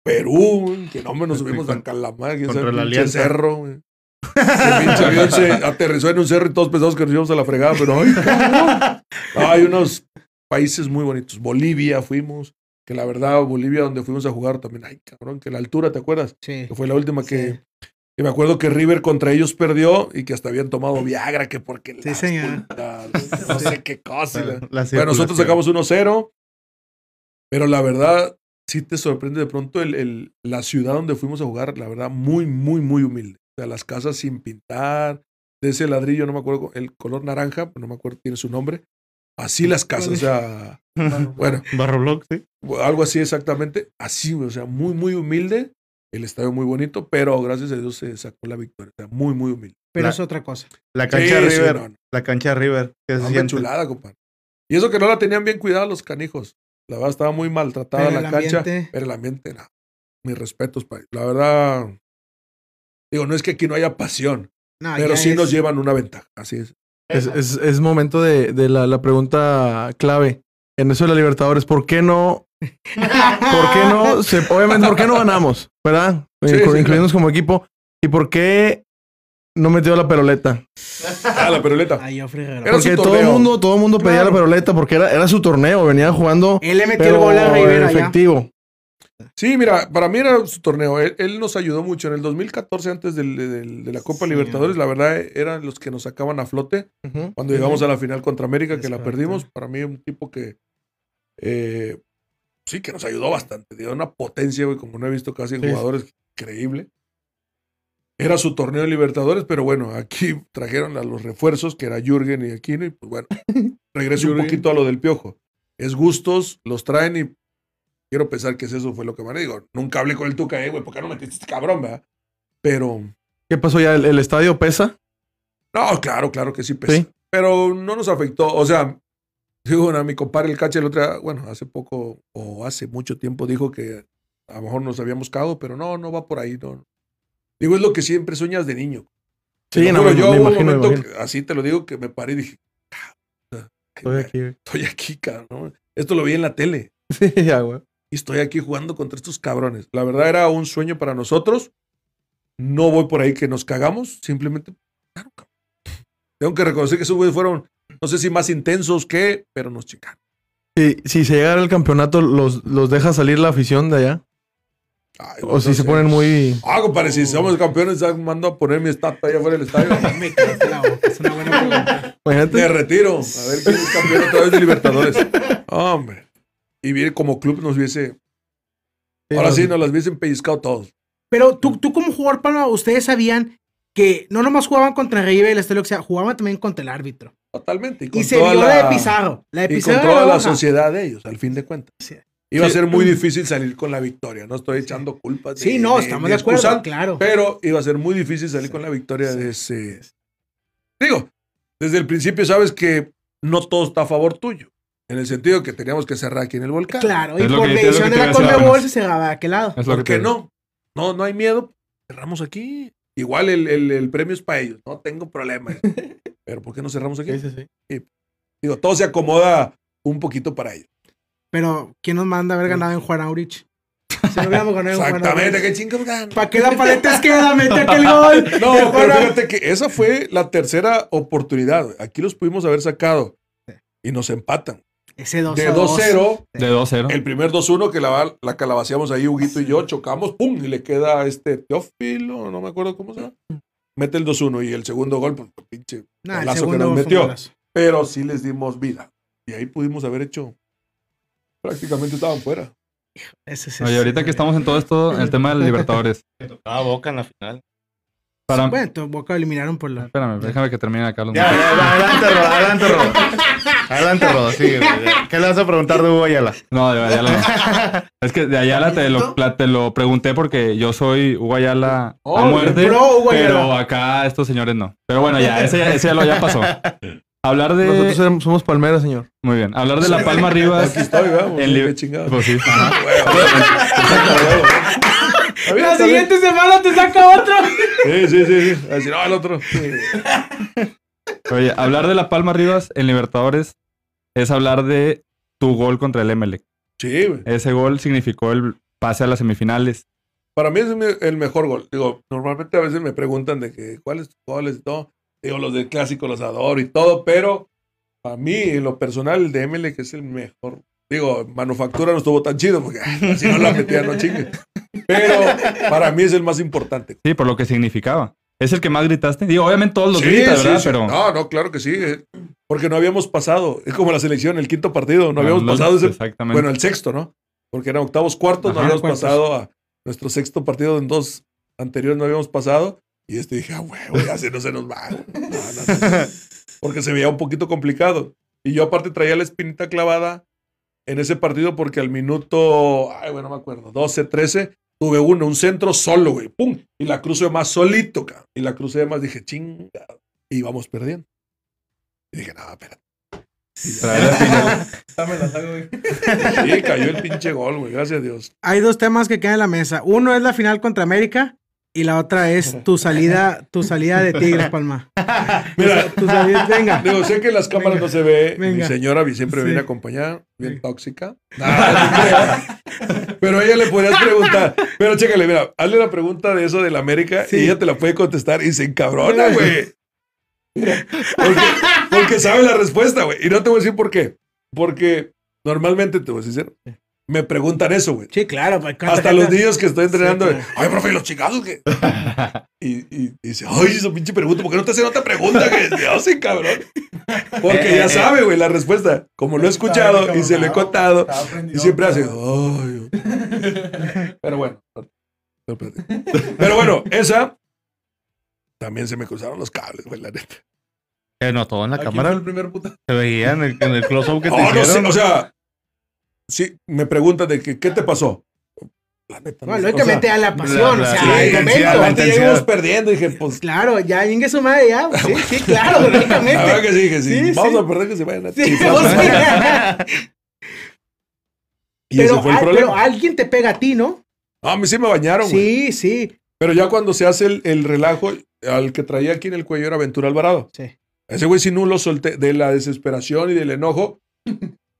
Perú, que no me nos subimos a Calamar, quién contra sabe, la pinche Alianza. cerro, güey. El pinche avión se aterrizó en un cerro y todos pensamos que nos íbamos a la fregada, pero cabrón. hay unos países muy bonitos. Bolivia fuimos, que la verdad, Bolivia donde fuimos a jugar también, ay, cabrón, que la altura, ¿te acuerdas? Sí. Que fue la última que, Sí. me acuerdo que River contra ellos perdió y que hasta habían tomado Viagra, que porque Sí, las señor. puntas, no sé qué cosa. la- bueno, nosotros sacamos 1-0, pero la verdad sí te sorprende de pronto el, el- la ciudad donde fuimos a jugar, la verdad, muy, muy, muy humilde. O sea, las casas sin pintar, de ese ladrillo, no me acuerdo, el color naranja, no me acuerdo, tiene su nombre. Así las casas, o sea, bueno, Barro Block, sí. algo así exactamente, así, o sea, muy, muy humilde. El estadio muy bonito, pero gracias a Dios se sacó la victoria. O sea, muy, muy humilde. Pero La- es otra cosa. La cancha Sí, sí, River. no, no. La cancha River. ¿Qué se Hombre, siente? chulada, compadre. Y eso que no la tenían bien cuidada los canijos. La verdad estaba muy maltratada Pero la cancha. ambiente- Pero el ambiente, no. Mis respetos, pa. La verdad. Digo, no es que aquí no haya pasión, No, pero sí nos llevan una ventaja. Así es. Es, es, es momento de, de la, la pregunta clave. En eso de la Libertadores, ¿por qué no? ¿Por qué no? Se, obviamente, ¿por qué no ganamos? ¿Verdad? Sí, Inclu- sí, incluirnos como equipo. ¿Y por qué no metió la peroleta. Ah, la peroleta. Ay, yo Porque todo el mundo, todo el mundo pedía Claro. la peroleta porque era, era su torneo, venía jugando. Él le metió el gol a Rivera ya. efectivo. Sí, mira, para mí era su torneo. Él, él nos ayudó mucho. En el 2014, antes del- del- de la Copa Sí. Libertadores, la verdad eran los que nos sacaban a flote. Cuando llegamos a la final contra América, Es que la perdimos, para mí un tipo que eh, sí que nos ayudó bastante. Dio una potencia, güey, como no he visto casi en Sí. jugadores increíble. Era su torneo de Libertadores, pero bueno, aquí trajeron a los refuerzos, que era Jürgen y Aquino, y pues bueno, regreso un poquito a lo del piojo. Es gustos, los traen y quiero pensar que eso fue lo que me digo. Nunca hablé con el Tuca, eh, güey, ¿por qué no metiste este cabrón, verdad? Pero, ¿Qué pasó ya? ¿El, el estadio pesa? no, claro, claro que sí pesa. Sí. Pero no nos afectó. O sea, digo, a mi compadre el cache el otro día, bueno, hace poco o hace mucho tiempo dijo que a lo mejor nos habíamos cagado, pero no, no va por ahí. No. Digo, es lo que siempre sueñas de niño. Sí, no, me, yo me un momento que- así te lo digo, que me paré y dije, "Ah, Estoy aquí. güey. estoy aquí, cabrón. ¿no? Esto lo vi en la tele Sí, ya, güey. Y estoy aquí jugando contra estos cabrones. La verdad era un sueño para nosotros. No voy por ahí que nos cagamos, simplemente. claro, cabrón. Tengo que reconocer que esos güeyes fueron, no sé si más intensos que, pero nos chingaron. Si, si se llegara el campeonato, ¿los, ¿los deja salir la afición de allá? Ay, O si se ponen muy... Ah, compadre, si somos campeones, ya mando a poner mi estatua allá afuera del estadio. Me cállate la boca, es una buena pregunta. Imagínate. Me retiro. A ver quién es campeón otra vez de Libertadores. Hombre. Y bien, como club nos hubiese. Ahora sí, nos las hubiesen pellizcado todos. Pero tú, tú como jugador, Palma, ustedes sabían que no nomás jugaban contra River y el Estadio, o sea, jugaban también contra el árbitro. Totalmente. Y, Y con se vio la de Pizarro. La de Y Pizarro con era toda la sociedad de ellos, al fin de cuentas. Sí. Iba a Sí. ser muy difícil salir con la victoria. No estoy echando culpas. de- Sí, no, de- estamos de acuerdo, claro. Pero iba a ser muy difícil salir con la victoria de ese. Digo, desde el principio sabes que no todo está a favor tuyo. En el sentido que teníamos que cerrar aquí en el volcán. Claro, y Es por decisión de la Conmebol se cerraba de aquel lado. Es lo ¿Por que qué no? No, no hay miedo. Cerramos aquí. Igual el, el- el premio es para ellos. No tengo problema. Pero ¿por qué no cerramos aquí? Sí, sí, sí. Digo, todo se acomoda un poquito para ellos. Pero, ¿quién nos manda a haber ganado en Juan Aurich? Si no hubiéramos ganado en Juan Exactamente. Aurich. ¿Qué chingados dan? ¿Para qué la paleta queda? Mete aquel gol. No, pero Juan Aurich. fíjate que esa fue la tercera oportunidad. Aquí los pudimos haber sacado. Y nos empatan. Ese 2 De 2-0, De 2-0. el primer 2-1 que la, la calabaceamos ahí, Huguito y yo, chocamos, ¡pum! Y le queda este Teófilo, no me acuerdo cómo se llama. Mete el 2-1 y el segundo gol, pues pinche Nah, el golazo que segundo nos metió. Pero sí les dimos vida. Y ahí pudimos haber hecho. Prácticamente estaban fuera. Ese sí Oye, ahorita que estamos en todo esto, el tema del Libertadores. Me tocaba boca en la final. Para... Bueno, Boca eliminaron por la. Espérame, déjame que termine acá los Ya, ya, ya, adelante, Rodo, adelante, Rodo. Adelante, Rodo, sigue. ¿Qué le vas a preguntar de Hugo Ayala? No, de Ayala no. Es que de Ayala te lo, pla- te lo pregunté porque yo soy Hugo Ayala Oh, a muerte, pro Hugo Ayala. pero acá estos señores no. Pero bueno, ya, ese, ya- ese ya lo ya pasó. Hablar de... Nosotros somos- somos palmeras, señor. Muy bien. Hablar de La Palma Rivas... Aquí estoy, vamos. En li- chingado. Pues sí. La siguiente semana te saca otro. Sí, sí, sí. sí. A decir, no, el otro. Sí. Oye, hablar de La Palma Rivas en Libertadores es hablar de tu gol contra el Emelec. Sí, güey. Ese gol significó el pase a las semifinales. Para mí es el mejor gol. Digo, normalmente a veces me preguntan de que cuáles goles y todo. Digo, los del clásico los adoro y todo, pero para mí, en lo personal, el de que es el mejor. Digo, manufactura no estuvo tan chido porque si no la metía, no chingue. Pero para mí es el más importante. Sí, por lo que significaba. ¿Es el que más gritaste? Digo, obviamente todos los Sí, gritas, sí, ¿verdad? sí. Pero No, no, claro que sí. eh, Porque no habíamos pasado. Es como la selección, el quinto partido. No habíamos los- pasado ese. Exactamente. Bueno, el sexto, ¿no? Porque eran octavos, cuartos. no habíamos cuartos. pasado a nuestro sexto partido en dos anteriores. No habíamos pasado. Y este dije, ah, huevo, ya se no se nos va. no, no. Porque se veía un poquito complicado. Y yo, aparte, traía la espinita clavada en ese partido porque al minuto, ay, bueno, no me acuerdo, 12, 13, tuve uno, un centro solo, güey, pum, y la crucé de más solito, cabrón. Y la crucé de más, dije, chinga, y íbamos perdiendo. Y dije, no, espérate. Traer la final. Sí, cayó el pinche gol, güey, gracias a Dios. Hay dos temas que quedan en la mesa. Uno es la final contra América Y la otra es tu salida, tu salida de Tigres, Palma. Mira, Tu salida, venga. digo, sé que en las cámaras Venga. no se ve. Mi señora siempre Sí. viene acompañada, bien Sí. tóxica. Ah, no. Pero a ella le podrías preguntar. Pero chécale, mira, hazle la pregunta de eso de la América Sí. y ella te la puede contestar y se encabrona, güey. Porque, porque sabe la respuesta, güey. Y no te voy a decir por qué. Porque normalmente, te voy a decir, me preguntan eso, güey. Sí, claro. pues, ¿cuánta Hasta los niños que estoy entrenando. Sí, claro. Ay, profe, ¿y los chingados que. y, y, y dice, ay, esa pinche pregunta, ¿por qué no te hacen otra pregunta? Que Dios, sí, cabrón. Porque ya sabe, güey, la respuesta. Como lo he escuchado y se lo he contado. Y siempre hace, ay. Pero bueno. Pero bueno, esa. También se me cruzaron los cables, güey, la neta. Se notó en la ¿A quién cámara. el primer puta? Se veía en el, en el close-up que te Oh, no sé, hicieron. o sea. Sí, me preguntan de que, ¿qué te pasó? La neta, no o sea, lógicamente a la pasión, la- o sea, la intensidad, momento. la Aparte ya íbamos perdiendo. Dije, pues. Claro, ya ingue su madre, ya. Sí, sí, claro, La verdad lógicamente. que sí, que sí. Sí, Vamos sí. a perder que se vayan a Sí, chiflar. Y ese pero, fue el ah, pero problema. alguien te pega a ti, ¿no? No, a mí sí me bañaron, güey. Sí, sí. Pero ya cuando se hace el, el relajo, al que traía aquí en el cuello era Ventura Alvarado. Sí. Ese güey si no lo solté de la desesperación y del enojo.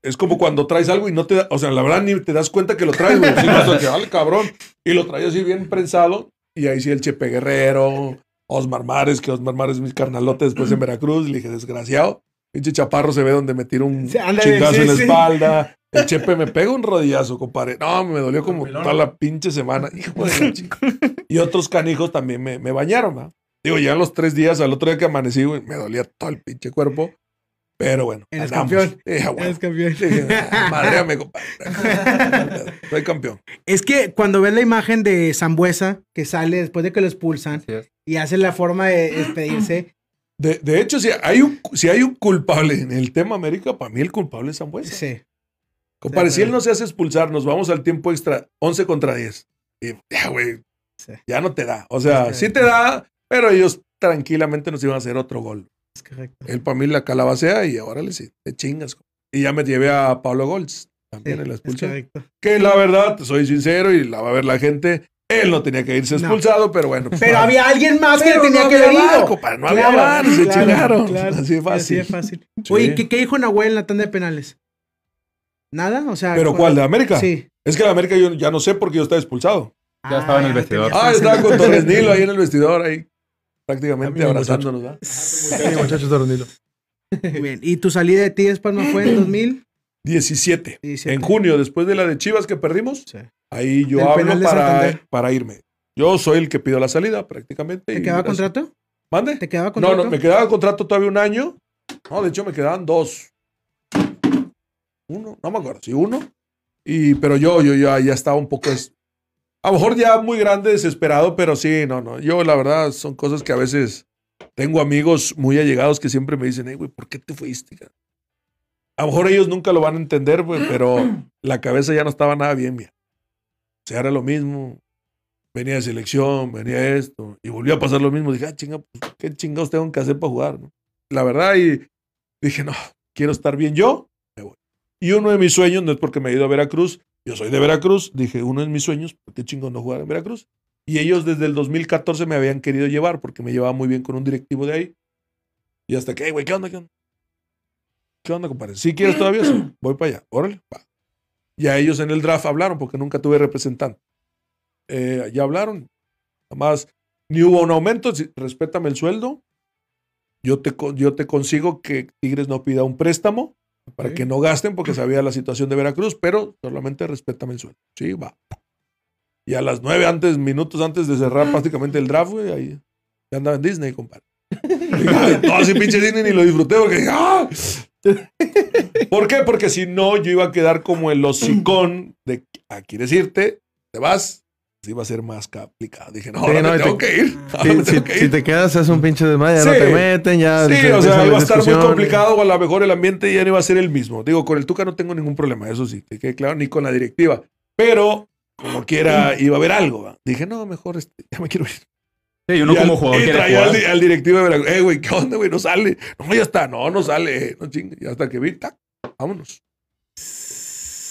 Es como cuando traes algo y no te da, o sea, la verdad ni te das cuenta que lo traes, güey. Sino hasta que, "Al cabrón. Y lo traía así bien prensado. Y ahí sí el Chepe Guerrero, Osmar Mares, que Osmar Mares es mi carnalote después en Veracruz. Le dije, desgraciado. Pinche chaparro se ve donde me tira un Sí, chingazo sí, en la sí. espalda. El Chepe me pega un rodillazo, compadre. No, me dolió como toda la pinche semana. Hijo de. Y otros canijos también me, me bañaron, ¿va? Digo, ya los tres días, al otro día que amanecí, güey, me dolía todo el pinche cuerpo. Pero bueno, Eres campeón. Sí, bueno. Eres campeón. Dije, "Ah, madréame, compadre. Soy campeón. Es que cuando ves la imagen de Zambuesa que sale después de que lo expulsan y hace la forma de despedirse, De, de hecho, si hay, un, si hay un culpable en el tema América, para mí el culpable es Zambuesa. sí. Compadre, si él no se hace expulsar, nos vamos al tiempo extra, 11 contra 10. Y ya, güey, Sí. ya no te da. O sea, Sí. sí te da, pero ellos tranquilamente nos iban a hacer otro gol. Es correcto. Él para mí la calabacea y ahora le sí, te chingas. Y ya me llevé a Pablo Golds también Sí, en la expulsión. Que la verdad, soy sincero y la va a ver la gente. Él no tenía que irse No. expulsado, pero bueno. pues, Pero había alguien más que Pero le tenía no que haber había ido. compadre, no había bar, se chingaron. Así de fácil. Así de fácil. Sí. Oye, ¿qué, ¿qué dijo Nahuel en la tanda de penales? ¿Nada? O sea. ¿Pero cu- cuál? ¿De América? Sí. Es que la América yo ya no sé porque yo estaba expulsado. Ya estaba en el ya vestidor. Ah, estaba con Torres Nilo ahí en el vestidor, ahí prácticamente abrazándonos. ¿verdad? Sí, muchachos de Ronilo. Muy bien. ¿Y tu salida de Tigres Palma fue en 2017? 17. En junio, después de la de Chivas que perdimos, Sí. ahí yo hablo para, para irme. Yo soy el que pido la salida prácticamente. ¿Te quedaba contrato? ¿Mande? ¿Te quedaba No, contrato? no, me quedaba contrato todavía un año. No, de hecho me quedaban dos. Uno, no me acuerdo, sí, uno. Y, pero yo, yo ya, ya estaba un poco. A lo mejor ya muy grande, desesperado, pero sí, no, no. Yo, la verdad, son cosas que a veces tengo amigos muy allegados que siempre me dicen, hey, güey, ¿por qué te fuiste? cara?" A lo mejor ellos nunca lo van a entender, güey, pero la cabeza ya no estaba nada bien, mira. O sea, era lo mismo. Venía de selección, venía esto, y volvió a pasar lo mismo. Dije, ah, chinga, pues, ¿qué chingados tengo que hacer para jugar? no? La verdad, y dije, no, quiero estar bien yo, me voy. Y uno de mis sueños, no es porque me he ido a Veracruz, yo soy de Veracruz, dije, uno de mis sueños, ¿por qué chingón no jugar en Veracruz? Y ellos desde el 2014 me habían querido llevar porque me llevaba muy bien con un directivo de ahí. Y hasta que, "Ey, güey, ¿qué onda? ¿Qué onda? ¿Qué onda, compadre? ¿Sí quieres todavía? Voy para allá. Órale. Ya ellos en el draft hablaron porque nunca tuve representante. Eh, ya hablaron. Nada más, ni hubo un aumento. Respétame el sueldo. Yo te, yo te consigo que Tigres no pida un préstamo para que no gasten porque sabía la situación de Veracruz, pero solamente respétame el sueldo. Sí, va. Y a las nueve antes, minutos antes de cerrar prácticamente el draft, güey, ahí ya andaba en Disney, compadre. Todo ese pinche Disney ni lo disfruté porque dije, ¡ah! ¿Por qué? Porque si no, yo iba a quedar como el hocicón de, ah, ¿quieres irte? ¿Te vas? Sí va a ser más complicado. Dije, no, Sí, ahora no, me te- tengo que ir. Ahora Sí, me si, tengo que si ir. te quedas, es un pinche desmadre, ya no te meten, ya. Sí, se o sea, iba a estar muy complicado, o a lo mejor el ambiente ya no iba a ser el mismo. Digo, con el Tuca no tengo ningún problema, eso sí, que claro, ni con la directiva. Pero, como quiera, iba a haber algo. ¿va? Dije, no, mejor este, ya me quiero ir. Sí, uno Y como al- jugador y quiere traía al, jugar. di- al directivo de Veracruz, eh, güey, ¿qué onda, güey? No sale. No, ya está, no, no sale. No chingue. Y hasta que vi, tac, vámonos.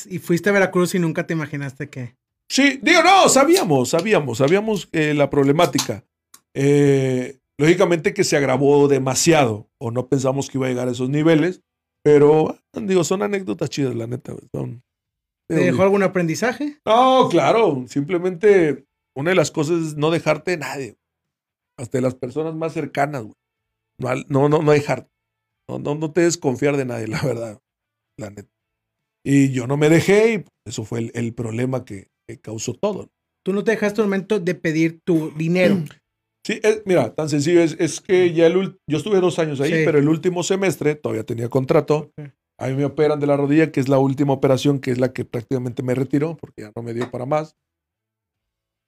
Y fuiste a Veracruz y nunca te imaginaste que. Sí, digo, no, sabíamos, sabíamos, sabíamos eh, la problemática. Eh, lógicamente que se agravó demasiado, o no pensamos que iba a llegar a esos niveles, pero digo, son anécdotas chidas, la neta. Son, ¿Te dejó algún aprendizaje? No, claro, simplemente una de las cosas es no dejarte de nadie. Hasta de las personas más cercanas, güey. No, no, no dejarte. No, no, no te desconfiar de nadie, la verdad. La neta. Y yo no me dejé y eso fue el, el problema que, que causó todo. Tú no te dejaste el momento de pedir tu dinero. Sí, es- mira, tan sencillo es, es que ya el, yo estuve dos años ahí, Sí. pero el último semestre todavía tenía contrato. Ok. A mí me operan de la rodilla, que es la última operación, que es la que prácticamente me retiró, porque ya no me dio para más.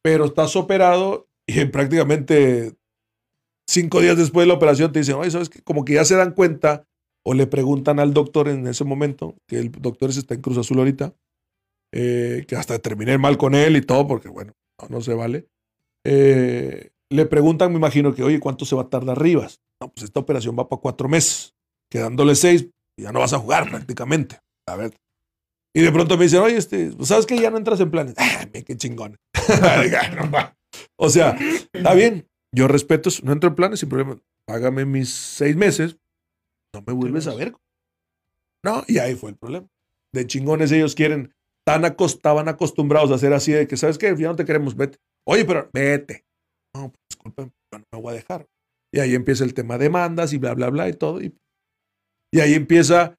Pero estás operado y prácticamente cinco días después de la operación te dicen, oye, ¿sabes qué? Como que ya se dan cuenta o le preguntan al doctor en ese momento, que el doctor ese está en Cruz Azul ahorita, eh, que hasta terminé mal con él y todo, porque bueno, no, no se vale. Eh, le preguntan, me imagino que, oye, ¿cuánto se va a tardar Rivas? No, pues esta operación va para cuatro meses, quedándole seis, ya no vas a jugar prácticamente. A ver. Y de pronto me dicen, oye, este, pues, ¿sabes que ya no entras en planes? Ah, qué chingón. o sea, está bien, yo respeto no entro en planes sin problema. Págame mis seis meses, no me vuelves a ver. No, y ahí fue el problema. De chingones ellos quieren, tan estaban acostumbrados a hacer así de que, ¿sabes qué? Ya no te queremos, vete. Oye, pero vete. No, pues disculpen, yo no me voy a dejar. Y ahí empieza el tema de demandas y bla, bla, bla y todo. Y, y ahí empieza,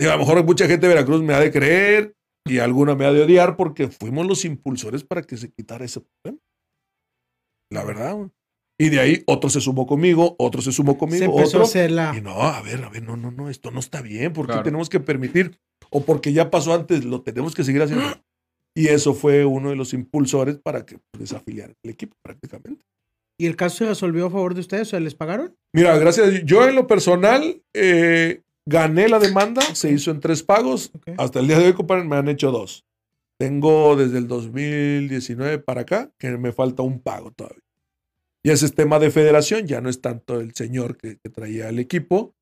digo, a lo mejor mucha gente de Veracruz me ha de creer y alguna me ha de odiar porque fuimos los impulsores para que se quitara ese problema. La verdad. Y de ahí otro se sumó conmigo, otro se sumó Se conmigo, empezó a otro. hacer la... Y no, a ver, a ver, no, no, no, esto no está bien. ¿Por qué Claro. tenemos que permitir? O porque ya pasó antes, lo tenemos que seguir haciendo. Y eso fue uno de los impulsores para que pues, desafiliaran el equipo prácticamente. ¿Y el caso se resolvió a favor de ustedes? O sea, ¿les pagaron? Mira, gracias. Yo en lo personal eh, gané la demanda, se hizo en tres pagos. Ok. Hasta el día de hoy, compadre, me han hecho dos. Tengo desde el 2019 para acá que me falta un pago todavía. Y ese es tema de federación, ya no es tanto el señor que, que traía el equipo,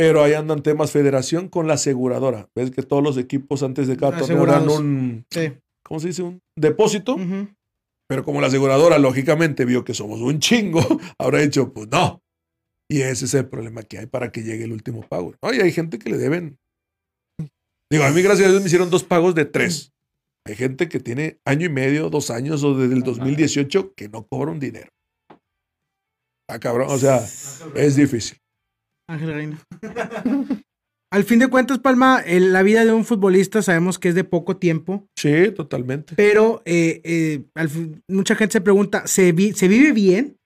pero ahí andan temas federación con la aseguradora. Ves que todos los equipos antes de cada torneo Asegurados. un, Sí. ¿cómo se dice? Un depósito. Pero como la aseguradora lógicamente vio que somos un chingo, habrá dicho, pues no. Y ese es el problema que hay para que llegue el último pago. ¿no? Y hay gente que le deben. Digo, a mí gracias a Dios me hicieron dos pagos de tres. Hay gente que tiene año y medio, dos años o desde el 2018 que no cobra un dinero. Ah, cabrón, o sea, es difícil. Ángel Reina. Al fin de cuentas, Palma, el- la vida de un futbolista sabemos que es de poco tiempo, Sí, totalmente. pero eh, eh, al mucha gente se pregunta, ¿se, vi- ¿se vive bien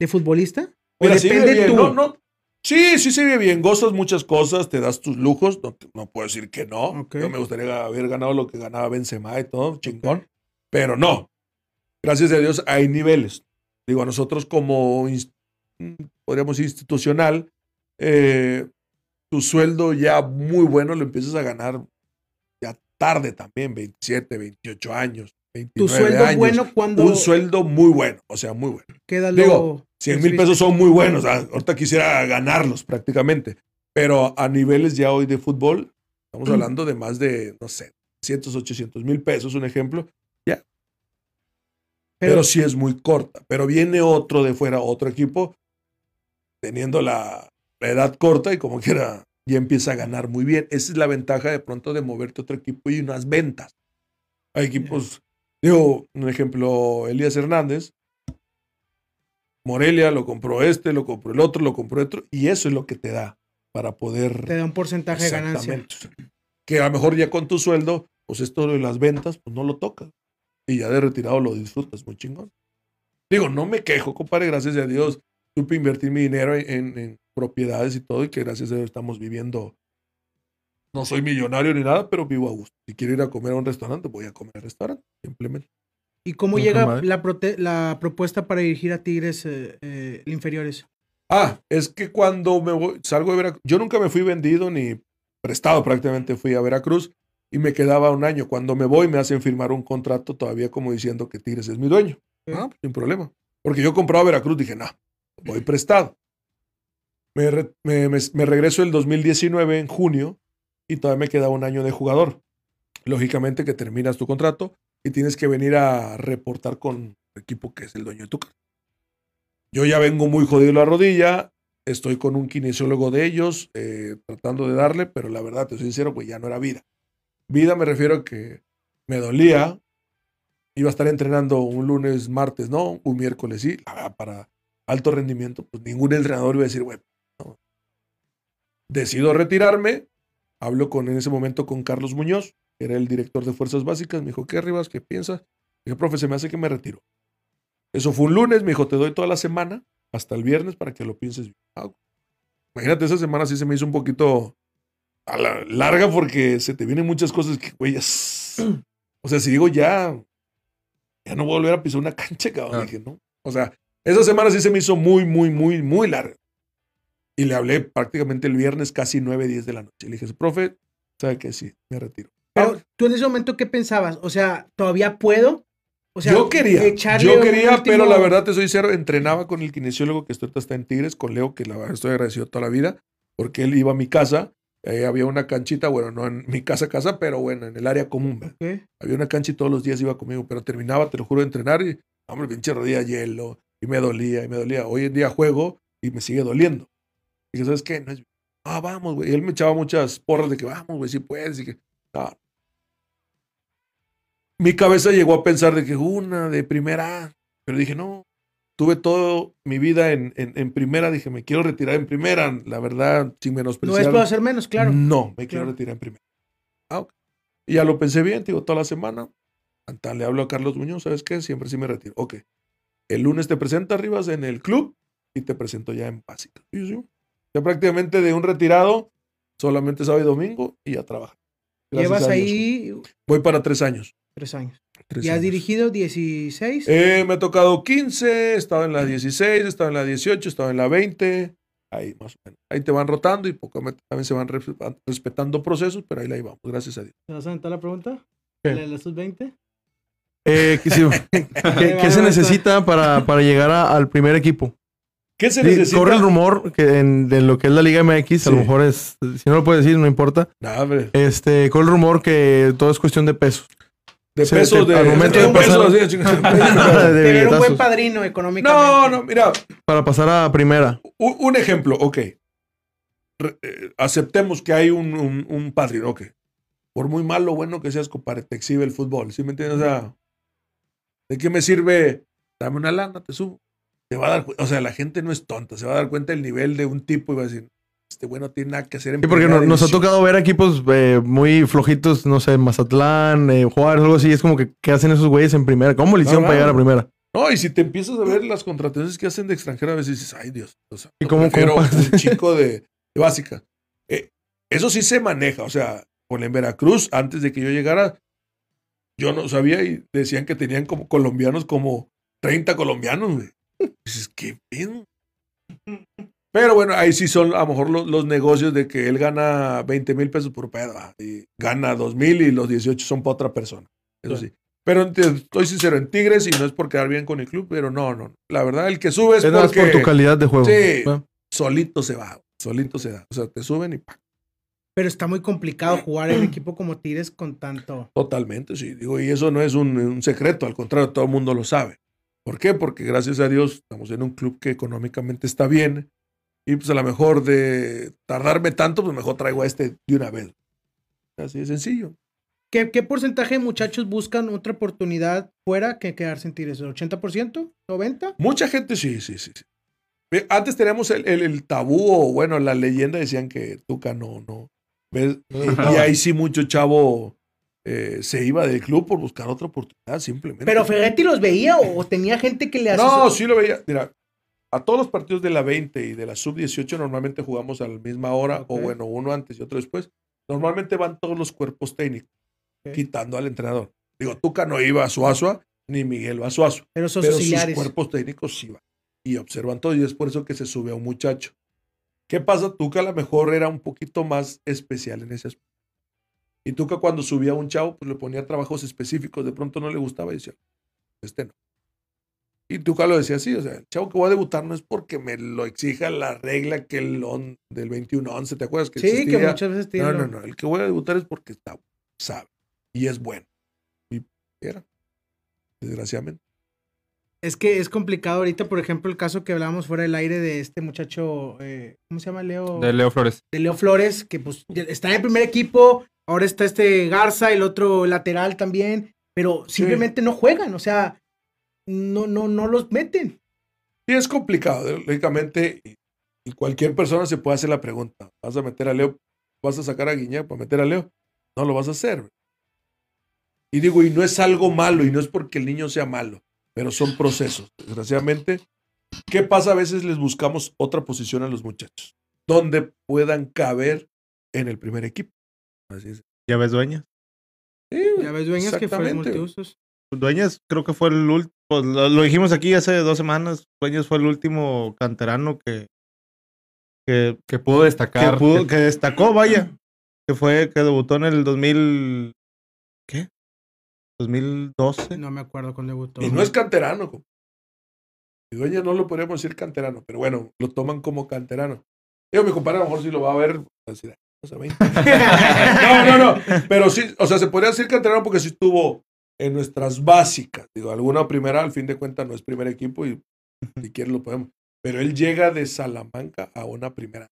de futbolista? ¿O Mira, depende bien, tú? no, no. Sí, sí se vive bien. Gozas muchas cosas, te das tus lujos. No, puedo decir que no. Ok. Yo me gustaría haber ganado lo que ganaba Benzema y todo, chingón. Pero no. Gracias a Dios hay niveles. Digo, a nosotros como, podríamos decir, institucional, eh, tu sueldo ya muy bueno lo empiezas a ganar ya tarde también, 27, 28 años, 29 Tu sueldo años. bueno cuando Un sueldo muy bueno, o sea, muy bueno. queda digo, lo... 100 mil pesos son muy buenos. ah, Ahorita quisiera ganarlos prácticamente. Pero a niveles ya hoy de fútbol, estamos hablando de más de, no sé, 100, 800 mil pesos, un ejemplo. Ya. Pero, Pero, sí es muy corta. Pero viene otro de fuera, otro equipo, teniendo la, la edad corta y como quiera, ya empieza a ganar muy bien. Esa es la ventaja de pronto de moverte a otro equipo y unas ventas. Hay equipos, digo, un ejemplo, Elías Hernández, Morelia lo compró este, lo compró el otro, lo compró otro, y eso es lo que te da para poder. te da un porcentaje de ganancia. Que a lo mejor ya con tu sueldo, pues esto de las ventas, pues no lo tocas. Y ya de retirado lo disfrutas, muy chingón. Digo, no me quejo, compadre, gracias a Dios. Supe invertir mi dinero en propiedades y todo, y que gracias a Dios estamos viviendo. No soy millonario ni nada, pero vivo a gusto. Si quiero ir a comer a un restaurante, voy a comer al restaurante, simplemente. ¿Y cómo llega la, propuesta para dirigir a Tigres eh, eh, inferiores? Ah, es que cuando me voy, salgo de Veracruz, yo nunca me fui vendido ni prestado, prácticamente fui a Veracruz y me quedaba un año. Cuando me voy me hacen firmar un contrato todavía como diciendo que Tigres es mi dueño. Ah, pues, sin problema. Porque yo compraba Veracruz, dije, no, voy prestado. Me, me, regreso el 2019 en junio y todavía me quedaba un año de jugador. Lógicamente que terminas tu contrato, y tienes que venir a reportar con el equipo que es el dueño de tu casa. Yo ya vengo muy jodido la rodilla, estoy con un kinesiólogo de ellos, eh, tratando de darle, pero la verdad, te soy sincero, pues ya no era vida. Vida me refiero a que me dolía, iba a estar entrenando un lunes, martes, no, un miércoles, sí, ah, para alto rendimiento, pues ningún entrenador iba a decir, no. Decido retirarme, hablo con en ese momento con Carlos Muñoz, que era el director de Fuerzas Básicas, me dijo, ¿qué Rivas? ¿Qué piensas? Dije, profe, se me hace que me retiro. Eso fue un lunes, me dijo, te doy toda la semana, hasta el viernes, para que lo pienses bien. Ah, imagínate, esa semana sí se me hizo un poquito a la larga porque se te vienen muchas cosas que, güey, O sea, si digo ya, ya no voy a volver a pisar una cancha, cabrón. Ah. Dije, ¿no? O sea, esa semana sí se me hizo muy, muy, muy, muy larga. Y le hablé prácticamente el viernes, casi 9, 10 de la noche. Le dije, profe, ¿sabe qué? Sí, me retiro. Pero, ¿Tú en ese momento qué pensabas? O sea, ¿todavía puedo? O sea, yo quería, yo quería, último- pero la verdad te soy sincero, entrenaba con el kinesiólogo que ahorita está en Tigres, con Leo, que la verdad estoy agradecido toda la vida, porque él iba a mi casa, ahí había una canchita, bueno, no en mi casa, casa, pero bueno, en el área común. Ok. Había una cancha y todos los días iba conmigo, pero terminaba, te lo juro, de entrenar y, hombre, pinche rodilla hielo, y me dolía, y me dolía. Hoy en día juego y me sigue doliendo. Y dije, ¿sabes qué? No es... Ah, vamos, güey. Y él me echaba muchas porras de que vamos, güey, si puedes. Y que, no. Mi cabeza llegó a pensar de que una de primera, pero dije, no. Tuve toda mi vida en, en, en primera, dije, me quiero retirar en primera. La verdad, sin No menospreciar. es puedo hacer menos, claro. No, me quiero Claro. retirar en primera. Ah, ok. Y ya lo pensé bien, te digo, toda la semana. Le hablo a Carlos Muñoz, ¿sabes qué? Siempre sí me retiro. Ok. El lunes te presenta arriba en el club y te presento ya en básica. Sí, sí. Ya prácticamente de un retirado, solamente sábado y domingo y ya trabaja. Gracias Llevas a Dios. ahí Voy para tres años. tres años. Tres ¿Y has años. dirigido 16? Eh, me ha tocado 15, he estado en la 16, he estado en la 18, he estado en la 20. Ahí más o menos. Ahí te van rotando y poco a poco también se van res- respetando procesos, pero ahí la vamos, gracias a Dios. ¿Te vas a aventar la pregunta? ¿La de las sub-20? Eh, ¿qué, sí, ¿qué- qué se necesita para, para llegar a- al primer equipo? ¿Qué se Sí, necesita? corre el rumor que en, de lo que es la Liga MX, a lo Sí. mejor es, si no lo puedes decir, no importa. Nah. Este, corre el rumor que todo es cuestión de pesos. De Sí, pesos, de, al momento de de pesos, pasar- así, chingada. de Tener un buen padrino económicamente. No, no, mira, Para pasar a primera. un, un ejemplo, ok. Re- eh, aceptemos que hay un, un, un padrino, ok. Por muy malo o bueno que seas, compadre, te exhibe el fútbol, ¿sí me entiendes? O sea, ¿de qué me sirve? Dame una lana, te subo. Te va a dar, o sea, la gente no es tonta, se va a dar cuenta del nivel de un tipo y va a decir, este güey no tiene nada que hacer en Sí, porque no- nos ha división". tocado ver equipos eh, muy flojitos, no sé, Mazatlán, eh, Juárez, algo así. Es como que, ¿qué hacen esos güeyes en primera? ¿Cómo le hicieron No, para llegar a primera? No, y si te empiezas a ver las contrataciones que hacen de extranjera, a veces dices, ay Dios. O sea, ¿Y cómo- cómo un chico de, de básica. Eh, eso sí se maneja. O sea, con en Veracruz, antes de que yo llegara, yo no sabía y decían que tenían como colombianos como 30 colombianos, güey. Dices, qué pedo. Pero bueno, ahí sí son a lo mejor los, los negocios de que él gana 20 mil pesos por pedo ah, y gana 2 mil y los 18 son para otra persona. Eso sí. Pero te- estoy sincero, en Tigres y no es por quedar bien con el club, pero no, no. La verdad, el que sube es, porque por tu calidad de juego. Sí. ¿no? solito se va, solito se da. O sea, te suben y ¡pam! Pero está muy complicado jugar en equipo como Tigres con tanto. Totalmente, sí. Digo, y eso no es un, un secreto, al contrario, todo el mundo lo sabe. ¿Por qué? Porque gracias a Dios estamos en un club que económicamente está bien. Y pues a lo mejor de tardarme tanto, pues mejor traigo a este de una vez. Así de sencillo. ¿Qué, qué porcentaje de muchachos buscan otra oportunidad fuera que quedarse en Tigres? ¿80%? ¿90%? Mucha gente sí, sí, sí. Antes teníamos el, el- el tabú, o bueno, la leyenda decían que Tuca no, no. ¿Ves? Y, y ahí sí mucho chavo eh, se iba del club por buscar otra oportunidad, simplemente. ¿Pero Ferretti los veía o, tenía gente que le hacía? No, sí lo veía. Mira, a todos los partidos de la 20 y de la sub-18 normalmente jugamos a la misma hora, o bueno, uno antes y otro después. Normalmente van todos los cuerpos técnicos, quitando al entrenador. Digo, Tuca no iba a Suazua, ni Miguel va a Suazua. Pero sus pero sus cuerpos técnicos sí van. Y observan todo, y es por eso que se sube a un muchacho. ¿Qué pasa? Tuca a lo mejor era un poquito más especial en ese aspecto. Y Tuca cuando subía a un chavo, pues le ponía trabajos específicos, de pronto no le gustaba y decía, este no. Y Tuca lo decía así, o sea, el chavo que voy a debutar no es porque me lo exija la regla que el on, del 21-11, ¿te acuerdas? Que Sí, que muchas veces No, tienen. no, no, el que voy a debutar es porque está, sabe y es bueno. Y quiera. Desgraciadamente. Es que es complicado ahorita, por ejemplo, el caso que hablábamos fuera del aire de este muchacho, eh, ¿cómo se llama? Leo. De Leo Flores. de Leo Flores, que pues está en el primer equipo, ahora está este Garza, el otro lateral también, pero simplemente no juegan, o sea, no, no, no los meten. Sí, es complicado, eh, lógicamente, y, y cualquier persona se puede hacer la pregunta. ¿Vas a meter a Leo? ¿Vas a sacar a Guiñac para meter a Leo? No lo vas a hacer. Y digo, y no es algo malo, y no es porque el niño sea malo, pero son procesos. Desgraciadamente, ¿qué pasa? A veces les buscamos otra posición a los muchachos, donde puedan caber en el primer equipo. Así es. ¿Ya ves dueñas? Sí, Ya ves, dueñas que fue multiusos. Dueñas creo que fue el último, lo, lo dijimos aquí hace dos semanas, Dueñas fue el último canterano que, que, Que pudo que, destacar. pudo- que destacó, vaya, que fue, que debutó en el 2000, ¿qué? 2012. No me acuerdo cuándo debutó. Y no es canterano. dueña no lo podríamos decir canterano, pero bueno, lo toman como canterano. Digo, mi compadre a lo mejor sí lo va a ver. "Ah, o sea, 20". no, no, no. Pero sí, o sea, se podría decir canterano porque sí estuvo en nuestras básicas. Digo, alguna primera, al fin de cuentas, no es primer equipo y si quiere lo podemos. Pero él llega de Salamanca a una primera.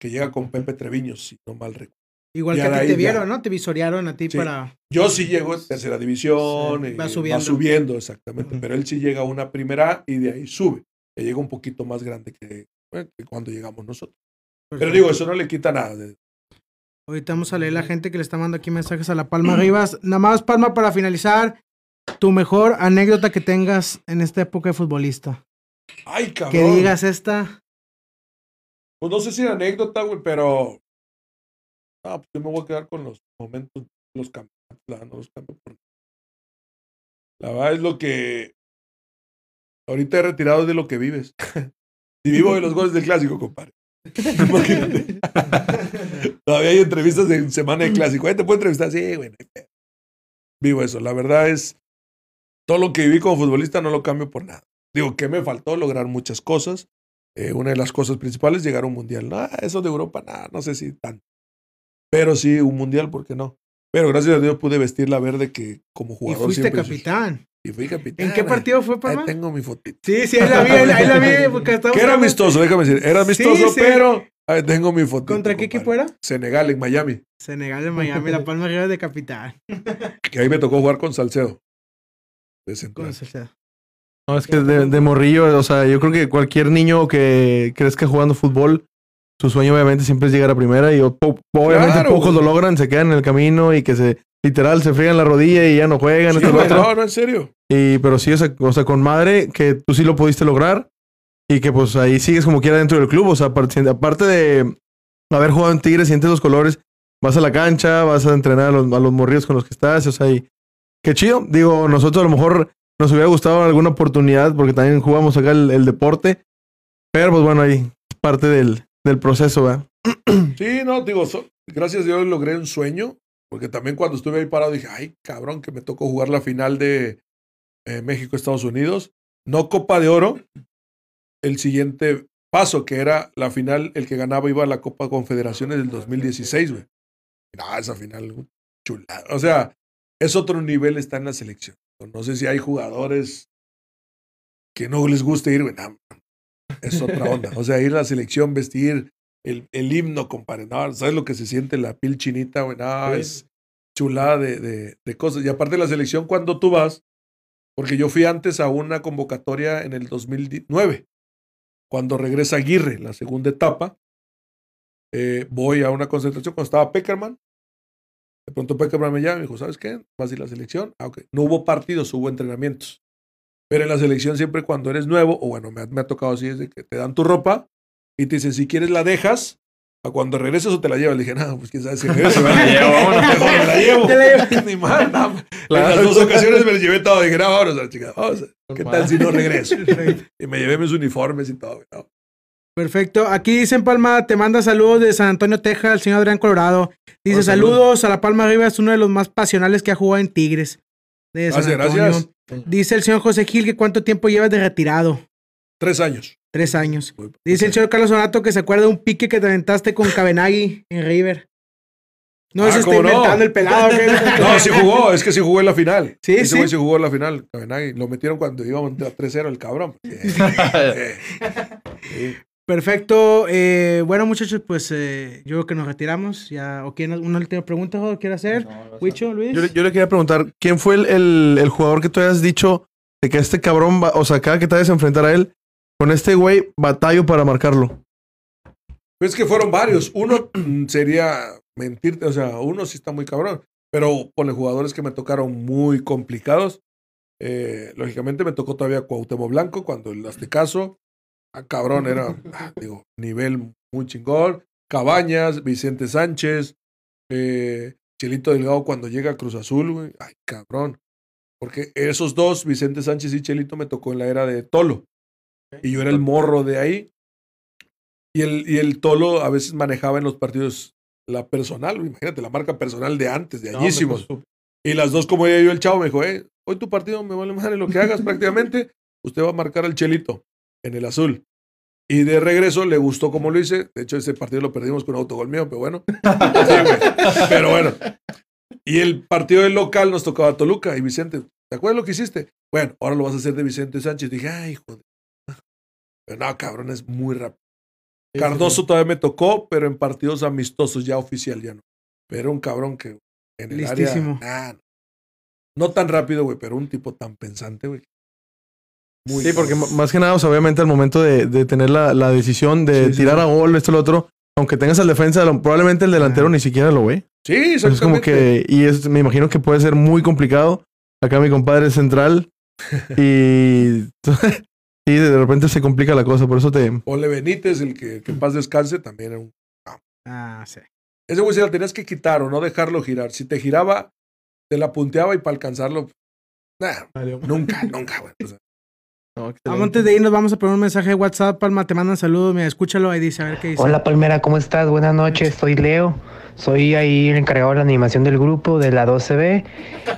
Que llega con Pepe Treviño, si no mal recuerdo. Igual que a ti te ya. vieron, ¿no? Te visorearon a ti Sí. para... Yo sí llego en tercera división, Sí, y va va subiendo. subiendo. exactamente, pero él sí llega a una primera A y de ahí sube. Ya llega un poquito más grande que, bueno, que cuando llegamos nosotros. Pero digo, eso no le quita nada. Ahorita vamos a leer la gente que le está mandando aquí mensajes a la Palma Rivas. Nada más, Palma, para finalizar, tu mejor anécdota que tengas en esta época de futbolista. Ay, cabrón. Que digas esta. Pues no sé si era anécdota, güey, pero. Ah, pues yo me voy a quedar con los momentos, los campeonatos, la- no los La verdad es lo que. Ahorita he retirado de lo que vives. si vivo de los goles del clásico, compadre. Todavía hay entrevistas en semana de clásico. ¿Eh, ¿Te puedo entrevistar? Sí, güey. Vivo eso. La verdad es. Todo lo que viví como futbolista no lo cambio por nada. Digo, que me faltó lograr muchas cosas. Eh, una de las cosas principales, llegar a un mundial. No, eso de Europa, nada, no sé si tanto. Pero sí, un mundial, ¿por qué no? Pero gracias a Dios pude vestir la verde que como Y jugador fuiste siempre- capitán. Y fui capitán. ¿En qué ahí- partido fue, Ahí Palma? tengo mi fotito. Sí, sí, ahí la vi, ahí la vi. Porque estaba Que era amistoso, déjame decir. Era Sí, amistoso, sí. pero ahí tengo mi fotito. ¿Contra qué equipo era? Senegal, en Miami. Senegal de Miami, la Palma Rivas de capitán. Que ahí me tocó jugar con Salcedo. Con Salcedo. No, es que de, de morrillo, o sea, yo creo que cualquier niño que crezca jugando fútbol, su sueño obviamente siempre es llegar a primera y po- obviamente Claro, pocos lo logran, se quedan en el camino y que se literal se friegan la rodilla y ya no juegan. Sí, güey, no, no, en serio. Y, pero sí, o sea, o sea, con madre, que tú sí lo pudiste lograr y que pues ahí sigues como quiera dentro del club. O sea, aparte, de haber jugado en Tigres, sientes los colores, vas a la cancha, vas a entrenar a los, a los morrillos con los que estás, o sea, y qué chido. Digo, nosotros a lo mejor nos hubiera gustado alguna oportunidad porque también jugamos acá el, el deporte, pero pues bueno, ahí es parte del, del proceso, ¿verdad? Sí, no, digo, gracias a Dios logré un sueño, porque también cuando estuve ahí parado dije, ay, cabrón, que me tocó jugar la final de eh, México-Estados Unidos. No Copa de Oro, el siguiente paso, que era la final, el que ganaba iba a la Copa Confederaciones del 2016, güey. No, esa final, chula. O sea, es otro nivel, está en la selección. No sé si hay jugadores que no les guste ir, güey. Es otra onda. O sea, ir a la selección, vestir el, el himno, compadre. No, ¿sabes lo que se siente la piel chinita, güey? No, Sí. es chulada de, de, de cosas. Y aparte de la selección, cuando tú vas, porque yo fui antes a una convocatoria en el 2009, cuando regresa Aguirre, la segunda etapa, eh, voy a una concentración cuando estaba Peckerman. De pronto Peckerman me llama y me dijo, ¿sabes qué? ¿Vas a ir a la selección? Ah, ok. No hubo partidos, hubo entrenamientos. Pero en la selección siempre cuando eres nuevo, o bueno, me ha, me ha tocado así, es de que te dan tu ropa y te dicen, si quieres la dejas, a cuando regreses o te la llevas. Le dije, no, pues quién sabe si regreso. ¿verdad? Mejor me la llevo. Te la llevo. Ni mal, no. En las dos ocasiones me la llevé todo. Dije, no, vámonos a la chica. Vamos. ¿Qué tal si no regreso? Y me llevé mis uniformes y todo. no. Perfecto. Aquí dicen Palma, te manda saludos de San Antonio, Texas, el señor Adrián Colorado. Dice saludos a la Palma Rivas, uno de los más pasionales que ha jugado en Tigres. De San Gracias, Antonio. gracias. Dice el señor José Gil que cuánto tiempo llevas de retirado. Tres años. Tres años. Dice el señor Carlos Donato que se acuerda de un pique que te aventaste con Cabenagui en River. No, Ah, se está inventando el pelado. ¿qué? No, sí jugó, es que sí jugó en la final. Sí, Ese sí. güey sí jugó en la final. Cabenagui. Lo metieron cuando íbamos a 3-0 el cabrón. Sí. Perfecto. eh, bueno, muchachos, pues eh, yo creo que nos retiramos. Ya, ¿O quién, una última pregunta, quiere hacer? Huicho, Luis. Yo, le- yo le quería preguntar, ¿quién fue el, el- el jugador que tú hayas dicho de que este cabrón, va, o sea, cada que te vayas a enfrentar a él, con este güey, batallo para marcarlo? Pues que fueron varios. Uno sería mentirte, o sea, uno sí está muy cabrón. Pero con los jugadores que me tocaron muy complicados. eh, lógicamente me tocó todavía Cuauhtémoc Blanco cuando el Aztecaso. Ah, cabrón, era, digo, nivel muy chingón. Cabañas, Vicente Sánchez, eh, Chelito Delgado cuando llega a Cruz Azul, güey. Ay, cabrón. Porque esos dos, Vicente Sánchez y Chelito, me tocó en la era de Tolo. Y yo era el morro de ahí. Y el, y el Tolo a veces manejaba en los partidos la personal, imagínate, la marca personal de antes, de añísimos. y las dos, como ella yo, el chavo me dijo, eh, hoy tu partido me vale madre lo que hagas prácticamente, usted va a marcar al Chelito en el azul. Y de regreso le gustó como lo hice. De hecho, ese partido lo perdimos con un autogol mío, pero bueno. Sí, pero bueno. Y el partido del local nos tocaba Toluca y Vicente. ¿Te acuerdas lo que hiciste? Bueno, ahora lo vas a hacer de Vicente Sánchez. Dije, ay, joder. Pero no, cabrón, es muy rápido. Cardoso todavía me tocó, pero en partidos amistosos ya oficial ya no. Pero un cabrón que en el Listísimo. área. nah. No tan rápido, güey, pero un tipo tan pensante, güey. Muy Sí, porque más que nada, o sea, obviamente al momento de, de tener la, la decisión de Sí, tirar sí. a gol, esto lo otro, aunque tengas al defensa, probablemente el delantero Ah. ni siquiera lo ve. Sí, Entonces es como exactamente. que, y es, me imagino que puede ser muy complicado. Acá mi compadre es central y, y de repente se complica la cosa, por eso te... Ole Benítez, el que, que en paz descanse, también era un. Ah, sí. Ese güey se la tenías que quitar o no dejarlo girar. Si te giraba, te la punteaba y para alcanzarlo. Nah, nunca, nunca, güey. O sea, Vamos, antes de irnos, vamos a poner un mensaje de WhatsApp. Palma, te mandan saludos. Mira, escúchalo ahí, dice, a ver qué dice. Hola Palmera, ¿cómo estás? Buenas noches, soy Leo. Soy ahí el encargado de la animación del grupo de la 12B.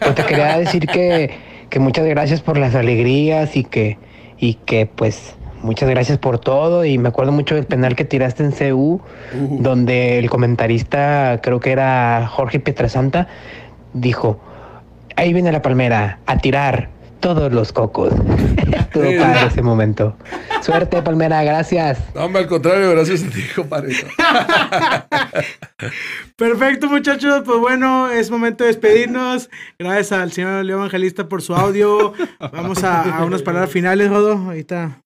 Pues te quería decir que, que muchas gracias por las alegrías y que, y que pues muchas gracias por todo. Y me acuerdo mucho del penal que tiraste en CU, uh, donde el comentarista, creo que era Jorge Pietrasanta, dijo, ahí viene la palmera, a tirar todos los cocos. Estuvo Sí. padre ese momento. Suerte, Palmera, gracias. no, hombre, al contrario, gracias a ti, compadre. Perfecto, muchachos. Pues bueno, es momento de despedirnos. Gracias al señor Leo Evangelista por su audio. Vamos a, a unas palabras finales, Jodo. Ahorita,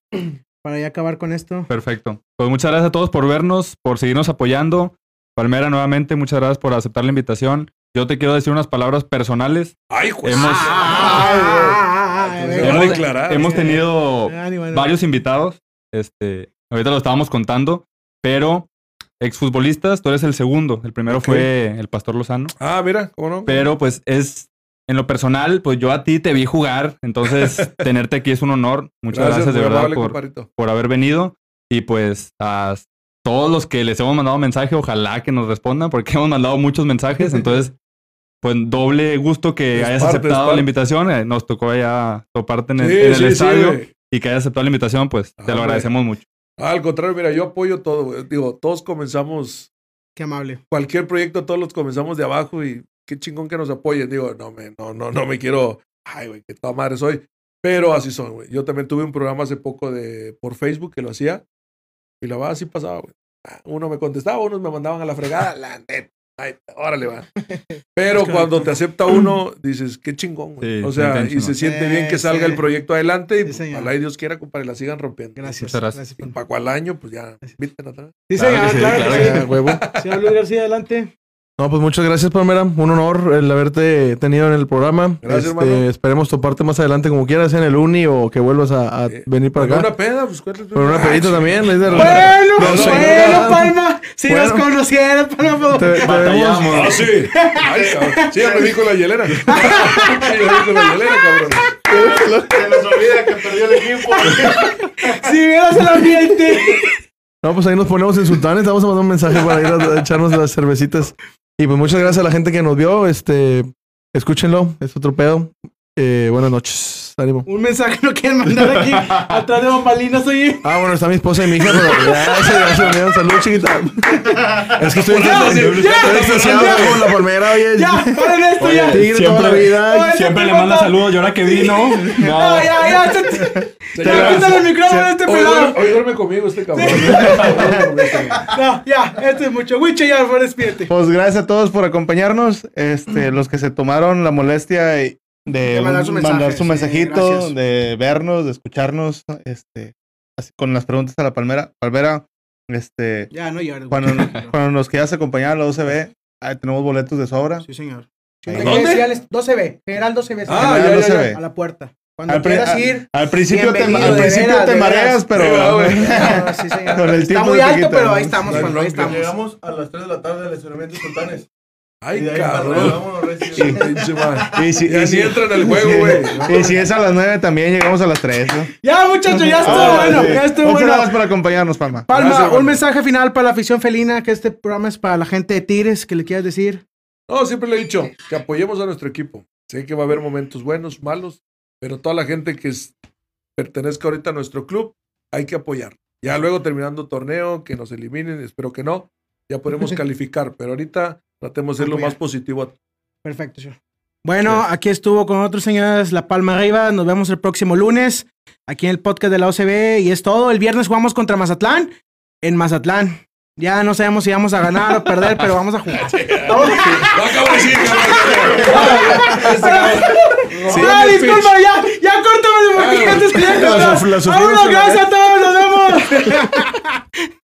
para ya acabar con esto. Perfecto. Pues muchas gracias a todos por vernos, por seguirnos apoyando. Palmera, nuevamente, muchas gracias por aceptar la invitación. Yo te quiero decir unas palabras personales. Ay, güey. Hemos- Ah, ah, hemos, declarar. hemos tenido varios invitados. Este, ahorita lo estábamos contando, pero exfutbolistas, tú eres el segundo. El primero fue el Pastor Lozano. Ah, mira, ¿cómo no? Pero pues es, en lo personal, pues yo a ti te vi jugar, entonces tenerte aquí es un honor. Muchas gracias, de verdad por, por haber venido. Y pues a todos los que les hemos mandado mensaje, ojalá que nos respondan, porque hemos mandado muchos mensajes. Entonces, pues doble gusto que Es hayas parte, aceptado la invitación. Eh, Nos tocó ya toparte en el, Sí, en el sí, sí, estadio y que hayas aceptado la invitación, pues te Ah, lo güey. agradecemos mucho. Ah, al contrario, mira, yo apoyo todo. güey. Digo, todos comenzamos, Qué amable. cualquier proyecto, todos los comenzamos de abajo y qué chingón que nos apoyen. Digo, no me, no, no, no me quiero, ay, güey, qué toda madre soy. Pero así son, güey. Yo también tuve un programa hace poco de por Facebook que lo hacía y la verdad así pasaba, güey. Ah, Uno me contestaba, unos me mandaban a la fregada, la neta. Ay, órale, va. Pero Es cuando te acepta uno, dices, qué chingón, güey. Sí, o sea, y se siente bien que salga sí. el proyecto adelante y Sí, pues, ojalá y Dios quiera, compadre, la sigan rompiendo. Gracias. Muchas gracias. por- Para cuál año, pues ya, inviten atrás. Sí, Claro señor, claro, claro que que sí. Huevo. Señor Luis García, adelante. No, pues muchas gracias, Palmera. Un honor el haberte tenido en el programa. Gracias, Este, hermano. Esperemos toparte más adelante como quieras en el uni o que vuelvas a, a Eh, venir para Con acá. una peda, pues Con una pedita también. de- Bueno, No, bueno. Palma. Si nos Bueno. conocieran, Palma. Te, te vemos. Ah, sí. Ay, cabrón. Sí, ya me vi con la hielera. Sí, con la hielera, cabrón. Se nos olvida que perdió el equipo. Si vieras el ambiente. No, pues ahí nos ponemos en sultanes. Vamos a mandar un mensaje para ir a, a echarnos las cervecitas. Y pues muchas gracias a la gente que nos vio. Este, escúchenlo. Es otro pedo. Eh, buenas noches. Ánimo. Un mensaje no quieren mandar aquí atrás de bambalinas, oye. Ah, bueno, está mi esposa y mi hija, pero ya, se me dio un saludo, chiquita. Es que estoy extasiado ya. con la palmera, oye. Ya, paren esto ya. Tigre toda la vida. Oye, Siempre le manda saludos y ahora que vino. No, No. ya, ya. Te, ya, quítale el micrófono este Hoy pelado. duerme, hoy duerme conmigo este cabrón. No, ya, esto es mucho. Wicho, ya, por despídete. Pues gracias a todos por acompañarnos. Este, los que se tomaron la molestia y- de, De mandar su mensaje, mandar su sí, mensajito, gracias. de vernos, de escucharnos, este, así, con las preguntas a la palmera. Palmera, este, Ya, no llores. cuando, cuando nos quieras acompañar a la OCB, ahí tenemos boletos de sobra. Sí, señor. ¿Dónde? 12B, General 12B. Ah, General ya, ya, 12B. A la puerta. Cuando Al, quieras ir. al principio te, al principio veras, te mareas, pero Sí, güey. No, sí, señor. Con el Está muy alto, quita, pero ¿no? ahí estamos, No Pablo, ahí estamos. Llegamos a las 3 de la tarde al estacionamiento Sultanes. Ay, cabrón. y si, Y así entra en el juego, güey. y si es a las 9 también llegamos a las 3. ¿no? Ya, muchachos, ya estuvo Ah, bueno. sí. Ya estuvo Muchas bueno. gracias por acompañarnos, Palma. Palma, Gracias, un mensaje final para la afición felina, que este programa es para la gente de Tigres, que le quieras decir. No, siempre le he dicho que apoyemos a nuestro equipo. Sé que va a haber momentos buenos, malos, pero toda la gente que es- pertenezca ahorita a nuestro club, hay que apoyar. Ya luego terminando torneo, que nos eliminen, espero que no, ya podremos calificar, pero ahorita tratemos de ser lo más positivo. a- Perfecto, señor. Bueno, aquí estuvo con otros señores La Palma Arriba. Nos vemos el próximo lunes aquí en el podcast de la OCB. Y es todo. El viernes jugamos contra Mazatlán en Mazatlán. Ya no sabemos si vamos a ganar o perder, pero vamos a jugar. Lo acabo de decir. Ah, disculpa, ya, ya córtame porque ya te estoy Vámonos, gracias a todos, nos vemos.